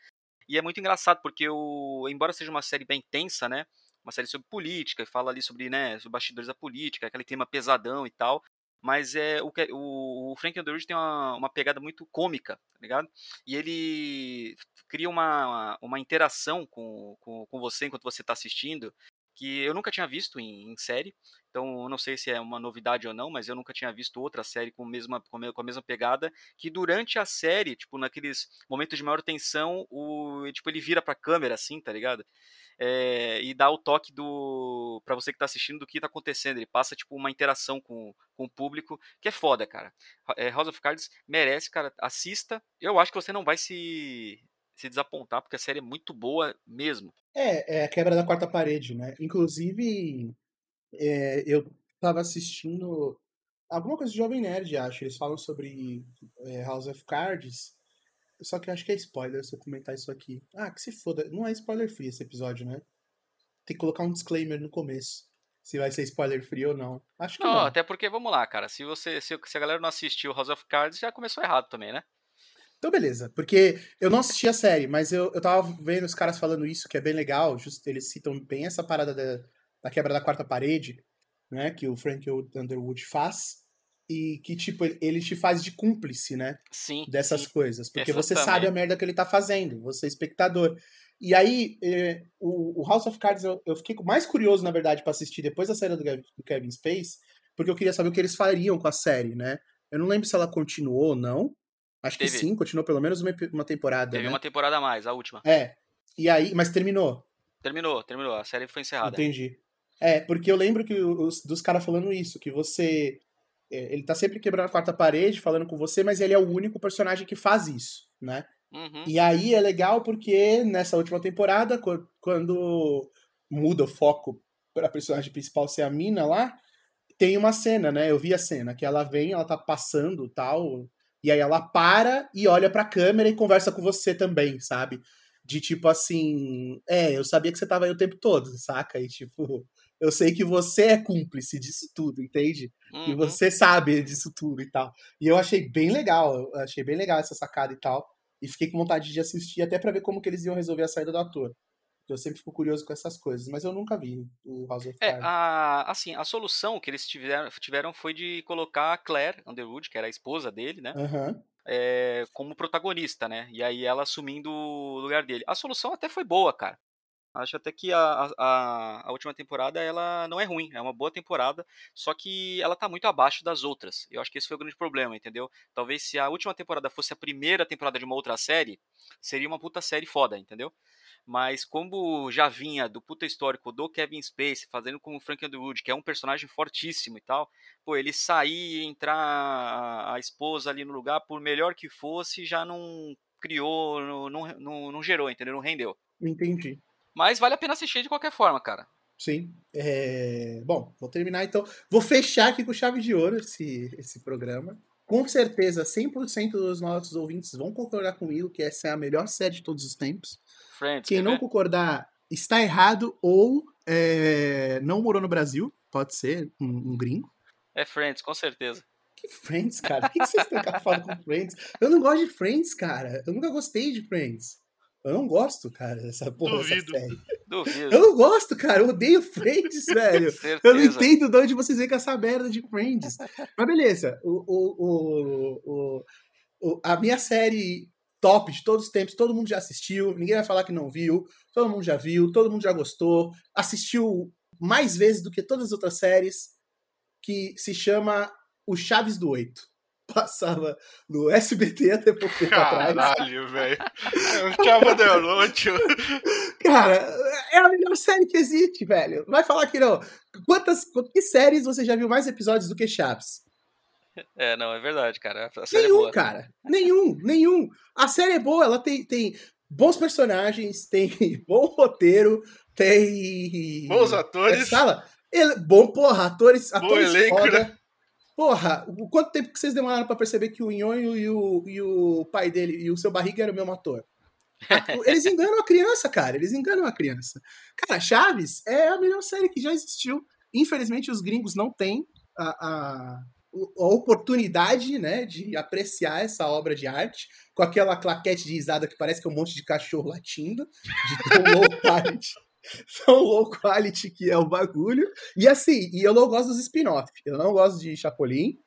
E é muito engraçado, porque o, embora seja uma série bem tensa, né? Uma série sobre política, e fala ali sobre, né, sobre bastidores da política, aquele tema pesadão e tal. Mas é o, o, o Frank Underwood tem uma, uma pegada muito cômica, tá ligado? E ele cria uma, uma interação com, com, com você enquanto você está assistindo, que eu nunca tinha visto em, em série. Então, eu não sei se é uma novidade ou não, mas eu nunca tinha visto outra série com, a mesma, com a mesma pegada, que durante a série, tipo, naqueles momentos de maior tensão, o, tipo, ele vira pra câmera, assim, tá ligado? É, e dá o toque do para você que tá assistindo do que tá acontecendo. Ele passa, tipo, uma interação com, com o público, que é foda, cara. É, House of Cards merece, cara, assista. Eu acho que você não vai se, se desapontar, porque a série é muito boa mesmo. É, é a quebra da quarta parede, né? Inclusive, é, eu tava assistindo alguma coisa de Jovem Nerd, acho. Eles falam sobre é, House of Cards. Só que eu acho que é spoiler se eu comentar isso aqui. Ah, que se foda. Não é spoiler free esse episódio, né? tem que colocar um disclaimer no começo. Se vai ser spoiler free ou não. Acho que Não, não. até porque, vamos lá, cara. Se você se, se a galera não assistiu House of Cards, já começou errado também, né? Então, beleza. Porque eu não assisti a série, mas eu, eu tava vendo os caras falando isso, que é bem legal. Justo, eles citam bem essa parada da, da quebra da quarta parede, né? Que o Frank Underwood faz. E que, tipo, ele- te faz de cúmplice, né? Sim. dessas sim. coisas. Porque você sabe a merda que ele tá fazendo, você é espectador. E aí, eh, o, o House of Cards, eu, eu fiquei mais curioso, na verdade, pra assistir depois da série do, do Kevin Space, porque eu queria saber o que eles fariam com a série, né? Eu não lembro se ela continuou ou não. Acho que Teve. sim, continuou pelo menos uma, uma temporada, Teve né? uma temporada a mais, a última. É. E aí, mas terminou. Terminou, terminou. A série foi encerrada. Entendi. É, porque eu lembro que os, dos caras falando isso, que você. é, Ele tá sempre quebrando a quarta parede, falando com você, mas ele é o único personagem que faz isso, né? Uhum. E aí é legal porque nessa última temporada, qu- quando muda o foco pra personagem principal ser a mina lá, tem uma cena, né? Eu vi a cena, que ela vem, ela tá passando tal, e aí ela para e olha pra câmera e conversa com você também, sabe? De tipo assim, é, eu sabia que você tava aí o tempo todo, saca? E tipo, eu sei que você é cúmplice disso tudo, entende? E Uhum. você sabe disso tudo e tal. E eu achei bem legal, eu achei bem legal essa sacada e tal. E fiquei com vontade de assistir até pra ver como que eles iam resolver a saída do ator. Eu sempre fico curioso com essas coisas, mas eu nunca vi o House of É, Cards. a, assim, a solução que eles tiveram, tiveram foi de colocar a Claire Underwood, que era a esposa dele, né? Aham. é, como protagonista, né? E aí ela assumindo o lugar dele. A solução até foi boa, cara. Acho até que a, a, a última temporada ela não é ruim, é uma boa temporada, só que ela tá muito abaixo das outras. Eu acho que esse foi o grande problema, entendeu? Talvez se a última temporada fosse a primeira temporada de uma outra série, seria uma puta série foda, entendeu? Mas como já vinha do puta histórico do Kevin Spacey, fazendo com o Frank Underwood, que é um personagem fortíssimo e tal, pô, ele sair e entrar a, esposa ali no lugar, por melhor que fosse, já não criou, não, não, não, não gerou, entendeu? Não rendeu. Entendi. Mas vale a pena assistir de qualquer forma, cara. Sim. É, Bom, vou terminar então. Vou fechar aqui com chave de ouro esse, esse programa. Com certeza, 100% dos nossos ouvintes vão concordar comigo que essa é a melhor série de todos os tempos. Friends, Quem não ver? concordar está errado ou é, não morou no Brasil. Pode ser um, um gringo. É Friends, com certeza. Que Friends, cara? O que vocês estão falando com Friends? Eu não gosto de Friends, cara. Eu nunca gostei de Friends. Eu não gosto, cara, dessa porra dessa Duvido. série. Duvido. Eu não gosto, cara. Eu odeio Friends, velho. certeza. Eu não entendo de onde vocês vêm com essa merda de Friends. Mas beleza. O, o, o, o- o- a minha série top de todos os tempos, todo mundo já assistiu. Ninguém vai falar que não viu. Todo mundo já viu, todo mundo já gostou. Assistiu mais vezes do que todas as outras séries. Que se chama O Chaves do Oito. Passava no SBT até pouco tempo atrás. Caralho, velho. Chamo de noite. Cara, é a melhor série que existe, velho. Não vai falar que não. Quantas, que séries você já viu mais episódios do que Chaves? É, não, é verdade, cara. A série é Nenhum, boa. cara. Nenhum, nenhum. A série é boa, ela tem, tem bons personagens, tem bom roteiro, tem. Bons Como é atores. fala? Ele- bom, porra, atores, Bom atores elenco, foda. né? Porra, o quanto tempo que vocês demoraram pra perceber que o Nhonho e o, e o pai dele e o seu barriga eram o mesmo ator? A- Eles enganam a criança, cara. Eles enganam a criança. Cara, Chaves é a melhor série que já existiu. Infelizmente, os gringos não têm a, a, a oportunidade, né, de apreciar essa obra de arte com aquela claquete de risada que parece que é um monte de cachorro latindo, de tão low quality, tão low quality que é o bagulho. E assim, e eu não gosto dos spin-off. Eu não gosto de Chapolin.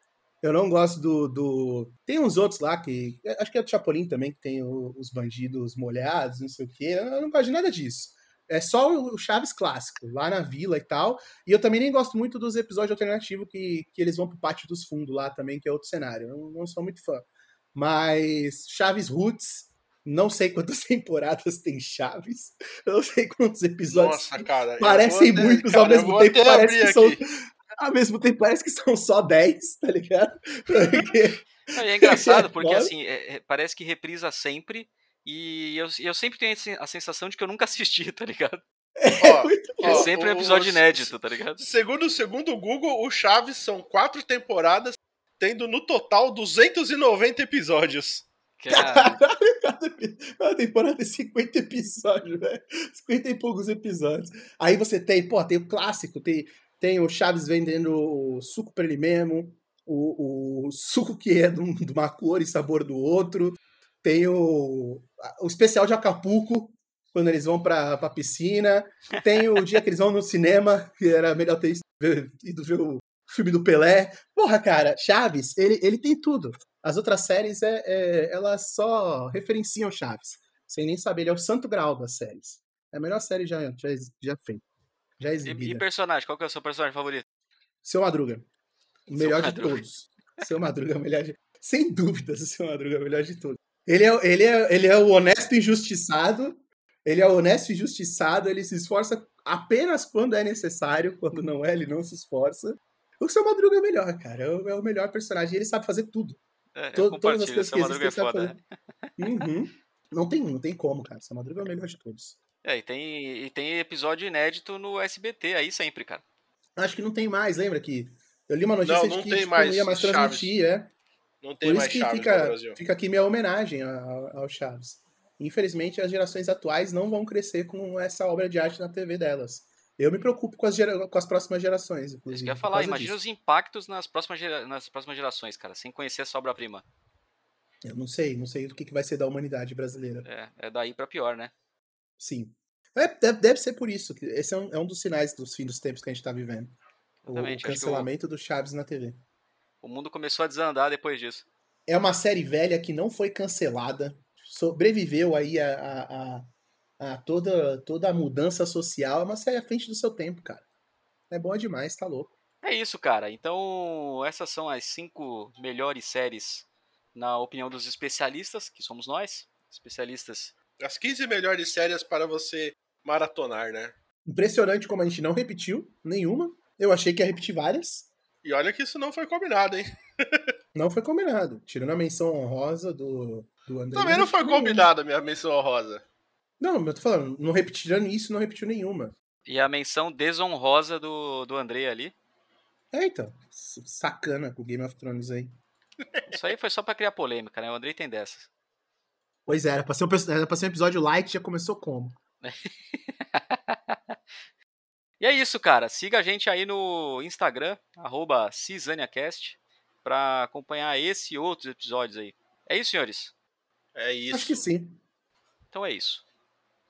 Eu não gosto do, do. Tem uns outros lá que. Acho que é do Chapolin também, que tem o- os bandidos molhados, não sei o quê. Eu não gosto de nada disso. É só o Chaves clássico, lá na vila e tal. E eu também nem gosto muito dos episódios alternativos que, que eles vão pro pátio dos fundos lá também, que é outro cenário. Eu não, não sou muito fã. Mas Chaves Roots, não sei quantas temporadas tem Chaves. Eu não sei quantos episódios. Nossa, cara. parecem até- muitos cara, ao mesmo tempo, parece que são ao mesmo tempo parece que são só 10, tá ligado? Porque- Não, e é engraçado porque, Foda. assim, é- é- parece que reprisa sempre. E eu, eu sempre tenho a sensação de que eu nunca assisti, tá ligado? É ó, sempre um episódio os- inédito, tá ligado? Segundo, segundo o Google, o Chaves são quatro temporadas, tendo no total 290 episódios. Cara, Cada temporada tem 50 episódios, velho. 50 e poucos episódios. Aí você tem, pô, tem o clássico, tem, tem o Chaves vendendo o suco pra ele mesmo, o, o suco que é de uma cor e sabor do outro. Tem o, o especial de Acapulco, quando eles vão pra, pra piscina. Tem o dia que eles vão no cinema, que era melhor ter ido ver o filme do Pelé. Porra, cara, Chaves, ele, ele tem tudo. As outras séries, é, é- elas só referenciam Chaves, sem nem saber. Ele é o santo grau das séries. É a melhor série já, já, já feita. Já e, e exibida. personagem? Qual que é o seu personagem favorito? Seu Madruga. O Seu melhor de todos. Seu Madruga é o melhor de... Sem dúvidas, o Seu Madruga é o melhor de todos. Ele é, ele, é, ele é o honesto injustiçado. Ele é o honesto injustiçado. Ele se esforça apenas quando é necessário. Quando não é, ele não se esforça. O Seu Madruga é o melhor, cara. É o, é o melhor personagem. Ele sabe fazer tudo. É, eu To- todas as coisas que é existem, sabe foda. fazer. Uhum. Não, tem, não tem como, cara. Seu Madruga é o melhor de todos. É, e tem, e tem episódio inédito no SBT aí sempre, cara. Acho que não tem mais, lembra que... Eu li uma notícia Não, de não que tem tipo, mais não ia mais Chaves. transmitir, é. Não tem Por isso mais que Chaves fica, fica aqui minha homenagem ao, ao Chaves. Infelizmente, as gerações atuais não vão crescer com essa obra de arte na TV delas. Eu me preocupo com as, gera- com as próximas gerações, Isso inclusive. que eu ia falar, imagina disso. os impactos nas próximas, gera- nas próximas gerações, cara, sem conhecer essa obra-prima. Eu não sei, não sei o que, que vai ser da humanidade brasileira. É, é daí pra pior, né? Sim. É, deve, deve ser por isso. que Esse é um, é um dos sinais dos fins dos tempos que a gente tá vivendo. Exatamente. O, cancelamento do Chaves na TV. O mundo começou a desandar depois disso. É uma série velha que não foi cancelada, sobreviveu aí a, a, a, a toda, toda a mudança social. É uma série à frente do seu tempo, cara. É boa demais, tá louco. É isso, cara. Então, essas são as cinco melhores séries, na opinião dos especialistas, que somos nós. Especialistas. As 15 melhores séries para você maratonar, né? Impressionante como a gente não repetiu nenhuma. Eu achei que ia repetir várias. E olha que isso não foi combinado, hein? Não foi combinado. Tirando a menção honrosa do, do André. Também não foi combinado a minha menção honrosa. Não, eu tô falando, não repetiram isso, não repetiu nenhuma. E a menção desonrosa do, do André ali. É, então. Sacana com o Game of Thrones aí. Isso aí foi só pra criar polêmica, né? O Andrei tem dessas. Pois é, era pra ser um, era pra ser um episódio light, já começou como? E é isso, cara. Siga a gente aí no Instagram, arroba CisaniaCast, pra acompanhar esse e outros episódios aí. É isso, senhores? É isso. Acho que sim. Então é isso.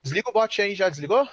Desliga o bot aí, já desligou?